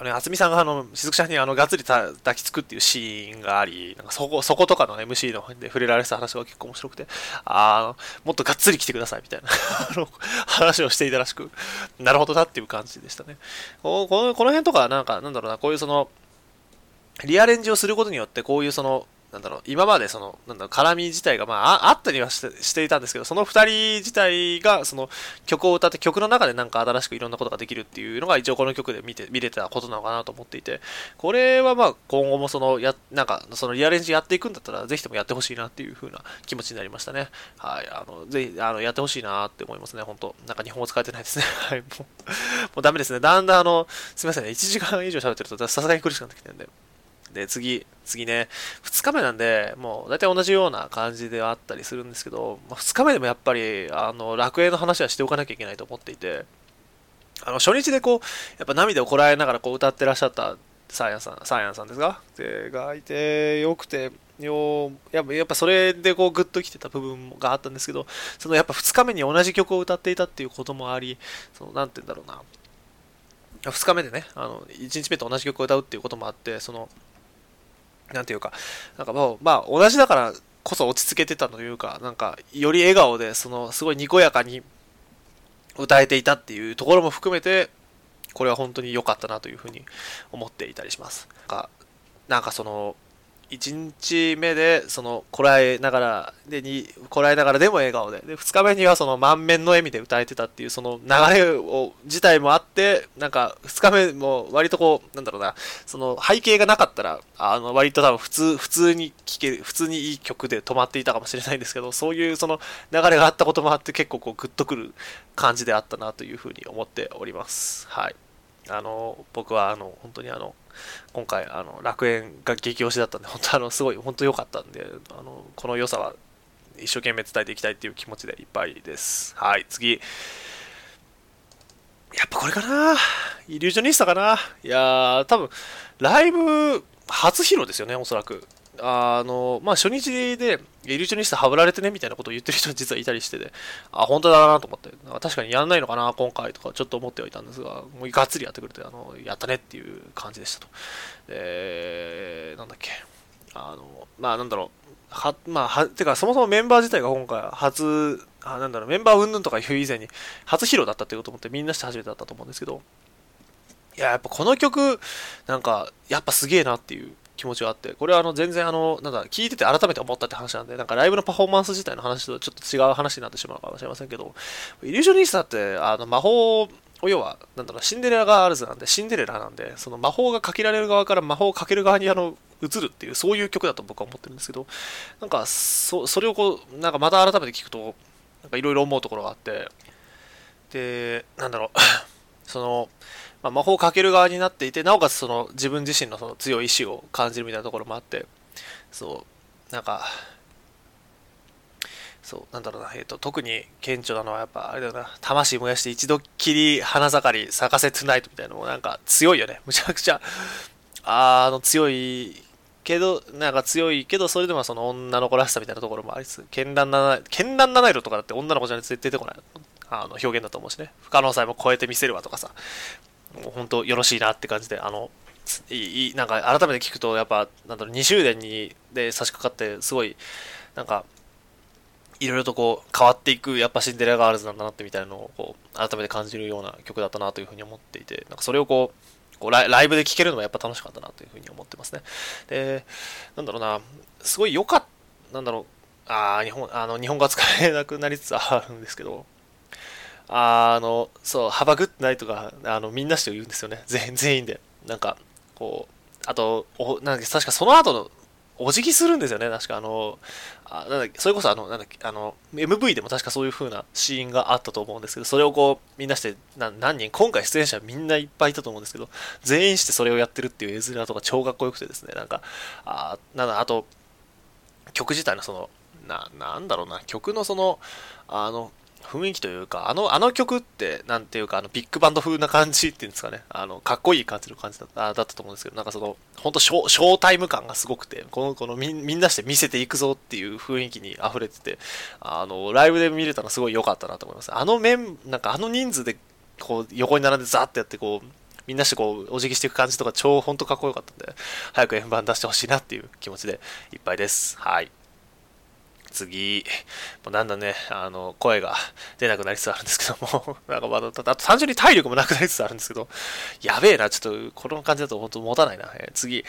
あの、渥美さんがあの、しずくちゃんにあの、がっつり抱きつくっていうシーンがあり、なんかそこ、そことかの MC ので触れられてた話が結構面白くて、あの、もっとがっつり来てくださいみたいな話をしていたらしく、なるほどなっていう感じでしたね。このこの辺とか、なんか、なんだろうな、こういうその、リアレンジをすることによって、こういうその、なんだろう、今までその、なんだろ、絡み自体が、まあ、あったりはしてしていたんですけど、その二人自体が、その、曲を歌って曲の中でなんか新しくいろんなことができるっていうのが、一応この曲で見て、見れたことなのかなと思っていて、これはまあ、今後もその、や、なんか、そのリアレンジやっていくんだったら、ぜひともやってほしいなっていう風な気持ちになりましたね。はい、あの、ぜひ、あの、やってほしいなって思いますね、本当なんか日本語使えてないですね。(laughs) はい、もう、もうダメですね。だんだんあの、すみませんね、1時間以上喋ってると、さすがに苦しくなってきてるんで。で、次、次ね、2日目なんで、もう大体同じような感じではあったりするんですけど、ま、2日目でもやっぱり、あの、楽園の話はしておかなきゃいけないと思っていて、あの、初日でこう、やっぱ涙をこらえながらこう歌ってらっしゃったサーヤンさん、サーヤンさんですか？で、がいて、よくて、よやっぱやっぱそれでこうグッときてた部分があったんですけど、そのやっぱ2日目に同じ曲を歌っていたっていうこともあり、その、なんて言うんだろうな、2日目でね、あの、1日目と同じ曲を歌うっていうこともあって、その、なんていうか、なんかもう、まあ、同じだからこそ落ち着けてたというか、なんか、より笑顔で、その、すごいにこやかに歌えていたっていうところも含めて、これは本当に良かったなというふうに思っていたりします。なんか、なんかその、1日目で、その、こらえながら、で、に、こらえながらでも笑顔で、で、2日目にはその満面の笑みで歌えてたっていう、その流れを、自体もあって、なんか、2日目も割とこう、なんだろうな、その背景がなかったら、あの、割と多分普通、普通に聴ける、普通にいい曲で止まっていたかもしれないんですけど、そういうその流れがあったこともあって結構こうグッとくる感じであったなというふうに思っております。はい。あの、僕はあの、本当にあの、今回あの楽園が激推しだったんで (laughs) 本当あのすごい本当良かったんであのこの良さは一生懸命伝えていきたいっていう気持ちでいっぱいです。はい次。やっぱこれかな。イリュージョニスタかな。いやー多分ライブ初披露ですよねおそらく。あの、まあ、初日で、イリュージョニストはぶられてねみたいなことを言ってる人実はいたりしてて、あ、本当だなと思って、確かにやんないのかな、今回とかちょっと思ってはいたんですが、もうがっつりやってくれて、あの、やったねっていう感じでしたと。え、なんだっけ、あの、まあ、なんだろう、は、まあ、は、てか、そもそもメンバー自体が今回初、あ、なんだろう、メンバー云々とかいう以前に、初披露だったっていうこと思ってみんなして初めてだったと思うんですけど、いや、やっぱこの曲、なんか、やっぱすげえなっていう、気持ちがあって、これはあの全然あの、なんだ、聞いてて改めて思ったって話なんで、なんかライブのパフォーマンス自体の話とちょっと違う話になってしまうかもしれませんけど、イリュージョニスタって、あの、魔法を要は、なんだろう、シンデレラガールズなんで、シンデレラなんで、その魔法がかけられる側から魔法をかける側にあの、移るっていう、そういう曲だと僕は思ってるんですけど、なんか、そ、それをこう、なんかまた改めて聞くと、なんかいろいろ思うところがあって、で、なんだろう、その、まあ、魔法をかける側になっていて、なおかつその自分自身のその強い意志を感じるみたいなところもあって、そう、なんか、そう、なんだろうな、えっ、ー、と、特に顕著なのはやっぱ、あれだよな、魂燃やして一度きり花盛り咲かせトゥナイトみたいなのもなんか強いよね。(laughs) むちゃくちゃ、あの、強いけど、なんか強いけど、それでもその女の子らしさみたいなところもありつつ、絢爛な、絢爛なナイロとかだって女の子じゃなくて出てこない。あの表現だと思うしね。不可能さえも超えてみせるわとかさ。もう本当よろしいなって感じで、あの、いい、なんか改めて聞くと、やっぱ、なんだろう、2周年に、で差し掛かって、すごい、なんか、いろいろとこう変わっていくやっぱシンデレラガールズなんだなってみたいなのをこう改めて感じるような曲だったなというふうに思っていてなんかそれをこうこうライブで聴けるのもやっぱ楽しかったなというふうに思ってますねでなんだろうなすごい良かったなんだろうあ日本あの日本語が使えなくなりつつあるんですけどあのそう「ハバグッドナイトがあのみんなして言うんですよね。(laughs) 全全員で。なんかこうあとおなんか確かその後のお辞儀するんですよね、確かあの、あなんだそれこそあの、なんだっけ、あの、MV でも確かそういう風なシーンがあったと思うんですけど、それをこう、みんなしてな、何人、今回出演者みんないっぱいいたと思うんですけど、全員してそれをやってるっていう絵面とか超かっこよくてですね、なんか、あなんだ、あと、曲自体のその、な、なんだろうな、曲のその、あの、雰囲気というか、あの、あの曲って、なんていうか、あの、ビッグバンド風な感じっていうんですかね、あの、かっこいい感じの感じだっただったと思うんですけど、なんかその、本当ショショータイム感がすごくて、この、このみ、みんなして見せていくぞっていう雰囲気に溢れてて、あの、ライブで見れたのすごい良かったなと思います。あの面、なんかあの人数で、こう、横に並んでザーってやって、こう、みんなしてこう、お辞儀していく感じとか超本当かっこよかったんで、早く円盤出してほしいなっていう気持ちでいっぱいです。はい。次、もうだんだんね、あの、声が出なくなりつつあるんですけども、(laughs) なんかまだ、あと単純に体力もなくなりつつあるんですけど、やべえな、ちょっと、この感じだと本当持たないな。えー、次、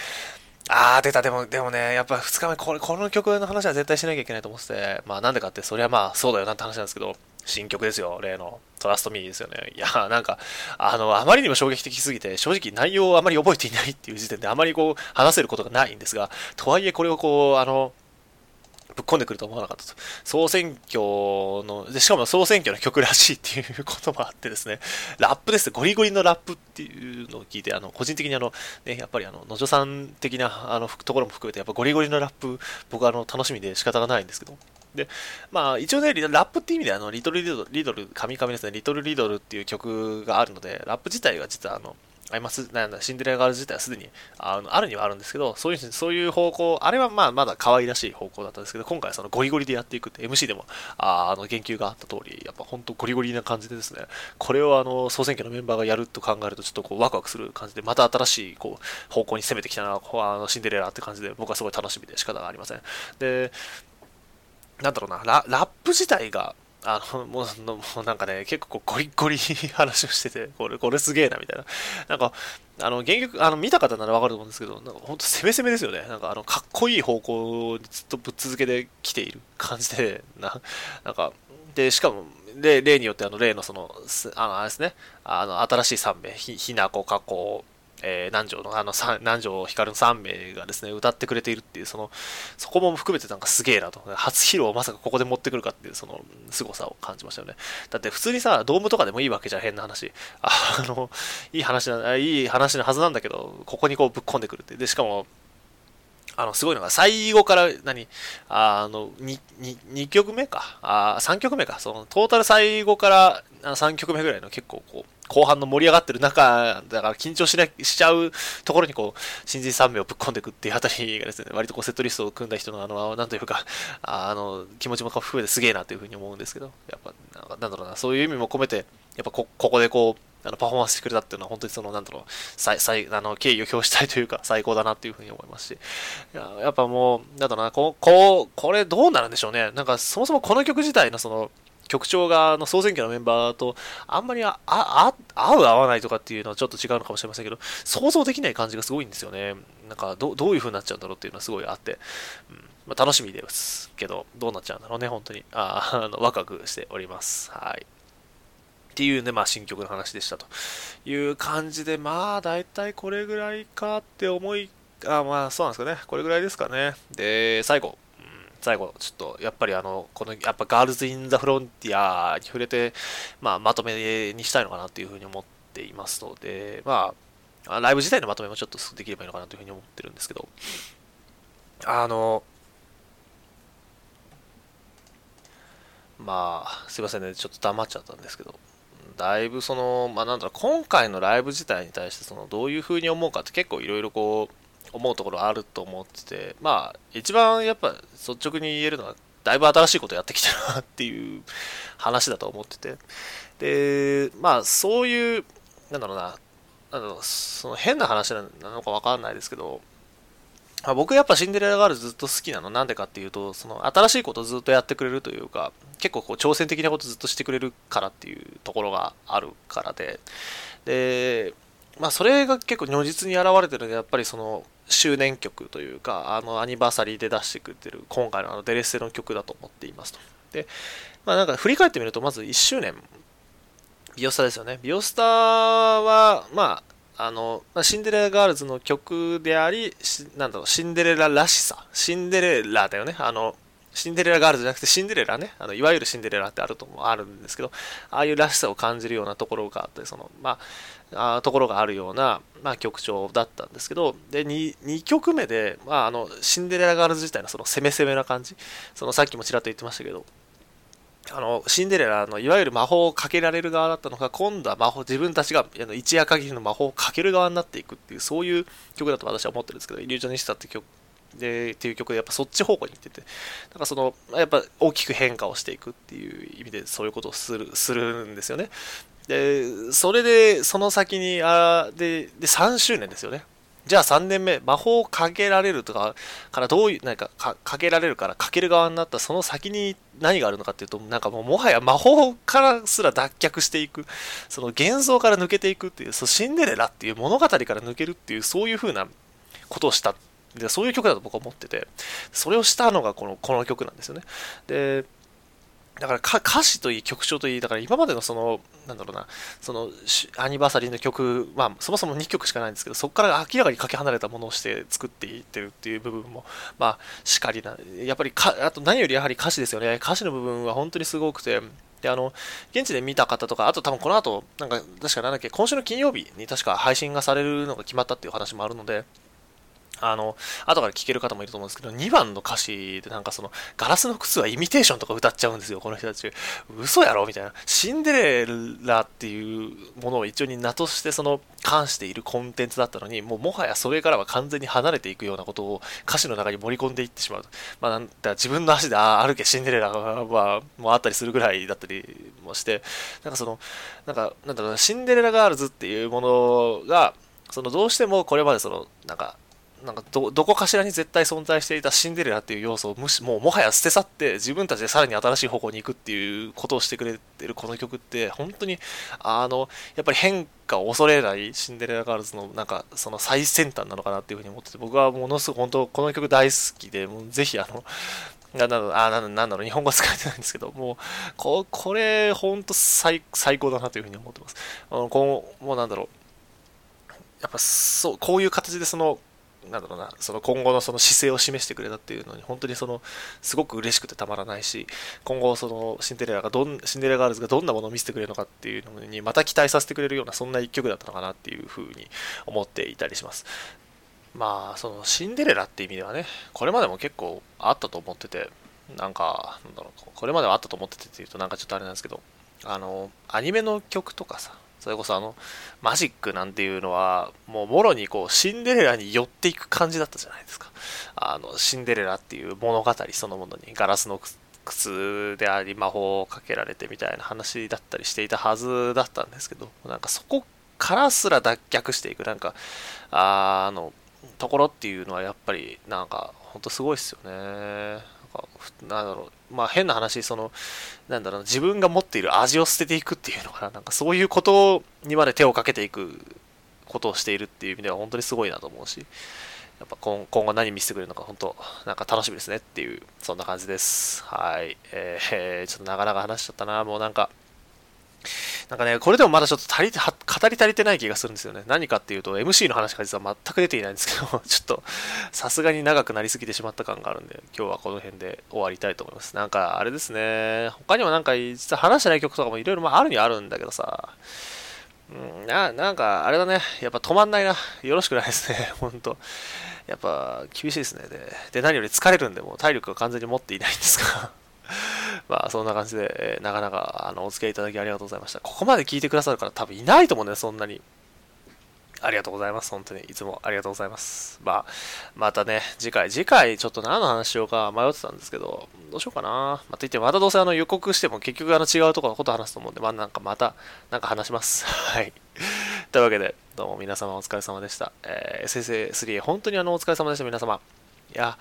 あー、出た、でも、でもね、やっぱ2日目、これ、この曲の話は絶対しなきゃいけないと思ってて、まあなんでかって、そりゃまあそうだよなって話なんですけど、新曲ですよ、例の。トラストミーですよね。いや、なんか、あの、あまりにも衝撃的すぎて、正直内容をあまり覚えていないっていう時点で、あまりこう、話せることがないんですが、とはいえこれをこう、あの、ぶっ込んでくると思わなかったと。総選挙の、でしかも総選挙の曲らしいっていうこともあってですね、ラップです。ゴリゴリのラップっていうのを聞いて、あの、個人的にあの、ね、やっぱりあの、野女さん的なあのところも含めて、やっぱゴリゴリのラップ、僕はあの、楽しみで仕方がないんですけど、で、まあ、一応ね、ラップっていう意味で、あの、リトルリドル、リドル、神々ですね、リトルリドルっていう曲があるので、ラップ自体は実はあの、あります。なんだ、シンデレラガール自体はすでにあのあるにはあるんですけど、そういう、そういう方向、あれはまあまだ可愛らしい方向だったんですけど、今回そのゴリゴリでやっていくって MC でもああの言及があった通り、やっぱ本当ゴリゴリな感じでですね、これをあの総選挙のメンバーがやると考えるとちょっとこうワクワクする感じで、また新しいこう方向に攻めてきたな、あのシンデレラって感じで僕はすごい楽しみで仕方がありません。で、なんだろうな、ララップ自体があの、もう、もうなんかね、結構ゴリゴリ話をしてて、これ、これすげえな、みたいな。なんか、あの、原曲、あの、見た方ならわかると思うんですけど、なんか本当攻め攻めですよね。なんか、あの、かっこいい方向にずっとぶっ続けてきている感じで、な、なんか、で、しかも、例例によって、あの、例のその、あの、あれですね、あの、新しい3名、ひ、ひなこ、かこ、えー、南條の、あの、南條光の3名がですね、歌ってくれているっていう、その、そこも含めてなんかすげえなと。初披露をまさかここで持ってくるかっていう、その、凄さを感じましたよね。だって普通にさ、ドームとかでもいいわけじゃ変な話。あの、いい話な、いい話のはずなんだけど、ここにこうぶっ込んでくるって。で、しかも、あの、すごいのが、最後から、何？あの、2、2, 2曲目か。あ3曲目か。その、トータル最後から3曲目ぐらいの結構こう、後半の盛り上がってる中、だから緊張しなしちゃうところにこう、新人3名をぶっ込んでいくっていうあたりがですね、(laughs) 割とこうセットリストを組んだ人のあの、なんというか、あの、気持ちも含めてすげえなというふうに思うんですけど、やっぱ、なんだろうな、そういう意味も込めて、やっぱこここでこう、あのパフォーマンスしてくれたっていうのは本当にその、なんだろう、最、最、あの、敬意を表したいというか、(laughs) 最高だなっていうふうに思いますし、ややっぱもう、なんだろうな、こう、こう、これどうなるんでしょうね。なんか、そもそもこの曲自体のその、局長がの総選挙のメンバーとあんまりああ合う合わないとかっていうのはちょっと違うのかもしれませんけど、想像できない感じがすごいんですよね。なんかどどういう風になっちゃうんだろうっていうのはすごいあって、うんまあ、楽しみですけど、どうなっちゃうんだろうね、本当に。ああのワクワクしております。はい。っていうね、まあ、新曲の話でしたという感じで、まあ、大体これぐらいかって思い、あまあ、そうなんですかね。これぐらいですかね。で、最後、うん。最後、ちょっと、やっぱりあの、この、やっぱガールズ・イン・ザ・フロンティアに触れて、まあ、まとめにしたいのかなっていうふうに思っていますので、まあ、ライブ自体のまとめもちょっとできればいいのかなというふうに思ってるんですけど、あの、まあ、すいませんね、ちょっと黙っちゃったんですけど、だいぶその、まあなんだろう、今回のライブ自体に対して、その、どういうふうに思うかって結構いろいろこう、思うところあると思ってて、まあ、一番やっぱ率直に言えるのは、だいぶ新しいことやってきてるなっていう話だと思ってて、で、まあ、そういう、なんだろうな、あのその変な話なのかわかんないですけど、あ、僕やっぱシンデレラガールずっと好きなの。なんでかっていうとその新しいことずっとやってくれるというか結構こう挑戦的なことずっとしてくれるからっていうところがあるからで。でまあそれが結構如実に現れてるのでやっぱりその周年曲というかあのアニバーサリーで出してくれてる今回のあのデレッセの曲だと思っていますと。でまあなんか振り返ってみるとまず1周年。ビヨスタですよね。ビヨスタはまああの、シンデレラガールズの曲であり、なんだろう、シンデレラらしさ。シンデレラだよね。あの、シンデレラガールズじゃなくてシンデレラね。あの、いわゆるシンデレラってあるともあるんですけど、ああいうらしさを感じるようなところがあって、その、まあ、あところがあるような、まあ、曲調だったんですけど、で、2, 2曲目で、まあ、あの、シンデレラガールズ自体のその攻め攻めな感じ、そのさっきもちらっと言ってましたけど、あのシンデレラのいわゆる魔法をかけられる側だったのが今度は魔法自分たちが一夜限りの魔法をかける側になっていくっていうそういう曲だと私は思ってるんですけどイリュージョニスタって曲でっていう曲でやっぱそっち方向に行っててなんかそのやっぱ大きく変化をしていくっていう意味でそういうことをするするんですよね。でそれでその先にあでで3周年ですよね。じゃあ3年目、魔法をかけられるとか、からどういう、なんかか、かけられるから、かける側になったその先に行って何があるのかっていうと、なんかもうもはや魔法からすら脱却していく、その幻想から抜けていくっていう、そのシンデレラっていう物語から抜けるっていう、そういう風なことをした。で、そういう曲だと僕は思ってて、それをしたのがこのこの曲なんですよね。で、だから歌詞といい曲調といい、だから今までのその、なんだろうな、そのアニバーサリーの曲、まあそもそも2曲しかないんですけど、そこから明らかにかけ離れたものをして作っていってるっていう部分も、まあしかりな、やっぱりか、あと何よりやはり歌詞ですよね。歌詞の部分は本当にすごくて、で、あの、現地で見た方とか、あと多分この後、なんか、確かなんだっけ、今週の金曜日に確か配信がされるのが決まったっていう話もあるので、あの、後から聴ける方もいると思うんですけど、2番の歌詞でなんかその、ガラスの靴はイミテーションとか歌っちゃうんですよ、この人たち。嘘やろ？みたいな。シンデレラっていうものを一応に名としてその、関しているコンテンツだったのに、もうもはやそれからは完全に離れていくようなことを歌詞の中に盛り込んでいってしまう。まあ、なんだ自分の足でああ歩けシンデレラは、もうあったりするぐらいだったりもして、なんかその、なんか、なんだろうシンデレラガールズっていうものが、そのどうしてもこれまでその、なんか、なんかどどこかしらに絶対存在していたシンデレラっていう要素をむしもうもはや捨て去って自分たちでさらに新しい方向に行くっていうことをしてくれてるこの曲って本当にあのやっぱり変化を恐れないシンデレラガールズのなんかその最先端なのかなっていうふうに思ってて僕はものすごく本当この曲大好きでもうぜひあのななあなんなんだろう日本語使えてないんですけどもうここれ本当最最高だなというふうに思ってます。あのこうもうなんだろう。やっぱそうこういう形でそのなんだろうな、その今後のその姿勢を示してくれたっていうのに、本当にその、すごく嬉しくてたまらないし、今後そのシンデレラがどん、シンデレラガールズがどんなものを見せてくれるのかっていうのに、また期待させてくれるような、そんな一曲だったのかなっていうふうに思っていたりします。まあ、そのシンデレラって意味ではね、これまでも結構あったと思ってて、なんか、なんだろう、これまではあったと思っててっていうとなんかちょっとあれなんですけど、あの、アニメの曲とかさ、それこそあの、マジックなんていうのは、もうもろにこう、シンデレラに寄っていく感じだったじゃないですか。あの、シンデレラっていう物語そのものにガラスの靴であり、魔法をかけられてみたいな話だったりしていたはずだったんですけど、なんかそこからすら脱却していく、なんか、あの、ところっていうのはやっぱり、なんか、ほんとすごいっすよね。か、なんだろう、まあ変な話、その、なんだろう、自分が持っている味を捨てていくっていうのかな、なんかそういうことにまで手をかけていくことをしているっていう意味では本当にすごいなと思うし、やっぱ今今後何見せてくれるのか本当、なんか楽しみですねっていう、そんな感じです。はい。えー、ちょっと長々話しちゃったな、もうなんか、なんかね、これでもまだちょっと足りて、語り足りてない気がするんですよね。何かっていうと、MC の話が実は全く出ていないんですけど、(laughs) ちょっと、さすがに長くなりすぎてしまった感があるんで、今日はこの辺で終わりたいと思います。なんか、あれですね、他にもなんか、実は話してない曲とかもいろいろあるにはあるんだけどさ、うん、ななんか、あれだね、やっぱ止まんないな。よろしくないですね、ほんと。やっぱ、厳しいですね。で、で何より疲れるんで、もう体力が完全に持っていないんですが。(laughs) まあ、そんな感じで、えー、なかなかあのお付き合いいただきありがとうございました。ここまで聞いてくださる方多分いないと思うんだよ、そんなに。ありがとうございます。本当に。いつもありがとうございます。まあ、またね、次回、次回ちょっと何の話しようか迷ってたんですけど、どうしようかな。まあ、と言ってまたどうせあの予告しても結局あの違うところのこと話すと思うんで、まあなんかまた、なんか話します。(laughs) はい。というわけで、どうも皆様お疲れ様でした。えー、SSA3、本当にあのお疲れ様でした、皆様。いや、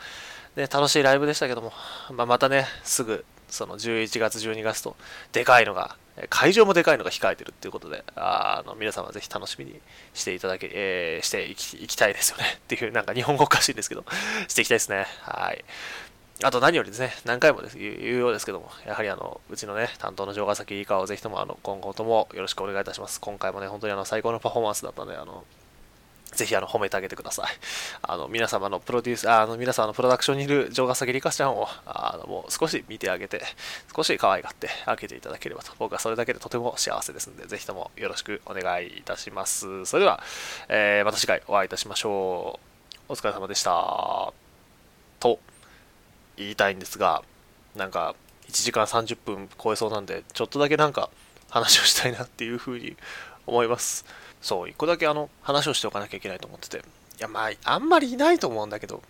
ね、楽しいライブでしたけども、まあ、またね、すぐ、その11月、12月と、でかいのが、会場もでかいのが控えてるっていうことで、あの皆様ぜひ楽しみにしていただけ、えー、していきいきたいですよね。(laughs) っていう、なんか日本語おかしいんですけど、していきたいですね。はい。あと何よりですね、何回もです言うようですけども、やはりあの、うちのね、担当の城ヶ崎以下をぜひともあの、今後ともよろしくお願いいたします。今回もね、本当にあの、最高のパフォーマンスだったので、あの、ぜひあの褒めてあげてください。あの皆様のプロデュース、あの皆様のプロダクションにいる城ヶ崎里香ちゃんをあのもう少し見てあげて、少し可愛がってあげていただければと、僕はそれだけでとても幸せですので、ぜひともよろしくお願いいたします。それでは、えー、また次回お会いいたしましょう。お疲れ様でした。と。言いたいんですが、なんか1時間30分超えそうなんで、ちょっとだけなんか話をしたいなっていうふうに思います。そう、1個だけあの話をしておかなきゃいけないと思ってて、いや、まあ、あんまりいないと思うんだけど、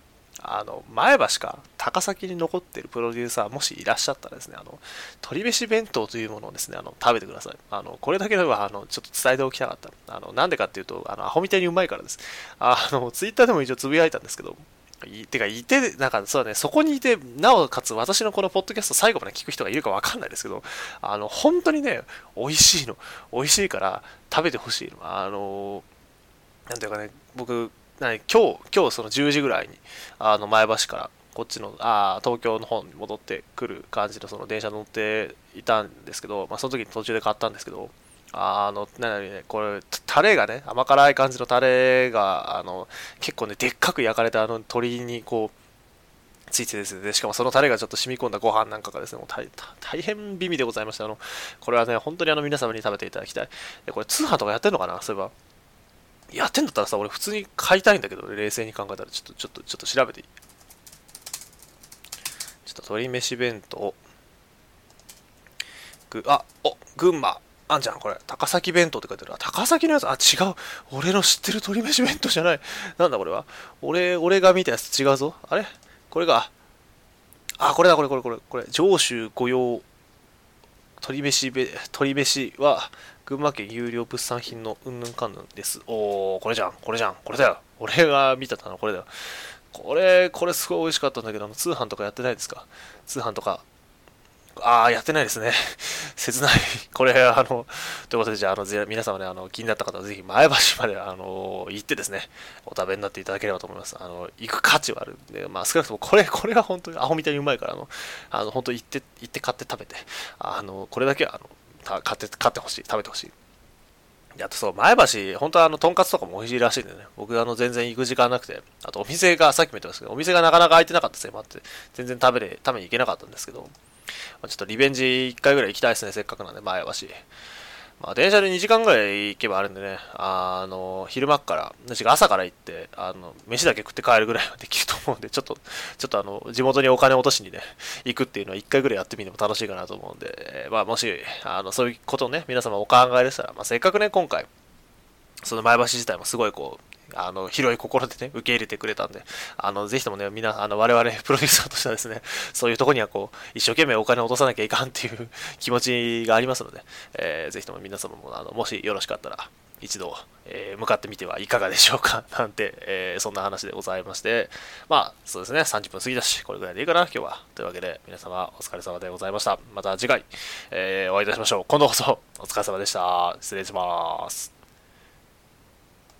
あの、前橋か高崎に残ってるプロデューサー、もしいらっしゃったらですね、あの、鶏飯弁当というものをですね、あの、食べてください。あの、これだけでは、あの、ちょっと伝えておきたかった。あの、なんでかっていうと、あの、アホみたいにうまいからです。あの、ツイッターでも一応つぶやいたんですけど、いてか、いて、なんかそうだね、そこにいて、なおかつ私のこのポッドキャスト最後まで聞く人がいるかわかんないですけど、あの、本当にね、美味しいの。美味しいから食べてほしいの。あの、なんていうかね、僕、な今日、今日その10時ぐらいに、あの、前橋からこっちの、あ東京の方に戻ってくる感じのその電車乗っていたんですけど、まあ、その時に途中で買ったんですけど、あの、なにね、これ、タレがね、甘辛い感じのタレが、あの、結構ね、でっかく焼かれたあの鶏にこう、ついてですね、しかもそのタレがちょっと染み込んだご飯なんかがですね、もう大大変美味でございました。あの、これはね、本当にあの皆様に食べていただきたい。で、これ通販とかやってんのかな？そういえば。やってんだったらさ、俺普通に買いたいんだけど、冷静に考えたら、ちょっと、ちょっと、ちょっと調べていい？ちょっと鶏飯弁当。ぐ、あ、お、群馬。あんじゃん、これ。高崎弁当って書いてある。高崎のやつ、あ、違う。俺の知ってる鶏飯弁当じゃない。なんだこれは？俺、俺が見たやつ違うぞ。あれ？これが？あ、これだ、これ、これ、これ、これ。上州御用鶏飯べ、鶏飯は、群馬県有料物産品のうんぬんかんぬんです。おー、これじゃん、これじゃん、これだよ。俺が見たのこれだよ。これ、これすごい美味しかったんだけど、通販とかやってないですか？通販とかああ、やってないですね。(laughs) 切ない。(laughs) これ、あの、ということで、じゃあ、あの、皆様ね、あの、気になった方はぜひ前橋まで、あの、行ってですね、お食べになっていただければと思います。あの、行く価値はあるんで、まあ、少なくとも、これ、(laughs) これは本当にアホみたいにうまいから、あの、あの本当行って、行って買って食べて、あの、これだけは、あの、買って、買ってほしい、食べてほしい。あとそう、前橋、本当はあの、とんかつとかも美味しいらしいんでね、僕あの、全然行く時間なくて、あとお店が、さっきも言ってましたけど、お店がなかなか開いてなかったせいもあって、全然食べれ、食べに行けなかったんですけど、ま、ちょっとリベンジ1回ぐらい行きたいですね、せっかくなんで、前橋。まあ、電車で2時間ぐらい行けばあるんでね、あの、昼間から、朝から行って、あの、飯だけ食って帰るぐらいはできると思うんで、ちょっと、ちょっとあの、地元にお金落としにね、行くっていうのは1回ぐらいやってみても楽しいかなと思うんで、まあ、もし、あの、そういうことをね、皆様お考えでしたら、まあ、せっかくね、今回、その前橋自体もすごいこう、あの、広い心でね、受け入れてくれたんで、あの、ぜひともね、みんな、あの、我々プロデューサーとしてはですね、そういうとこにはこう、一生懸命お金を落とさなきゃいかんっていう気持ちがありますので、えー、ぜひとも皆様も、あの、もしよろしかったら、一度、えー、向かってみてはいかがでしょうか (laughs) なんて、えー、そんな話でございまして、まあ、そうですね、30分過ぎたし、これぐらいでいいかな、今日は。というわけで、皆様お疲れ様でございました。また次回、えー、お会いいたしましょう。今度こそお疲れ様でした。失礼します。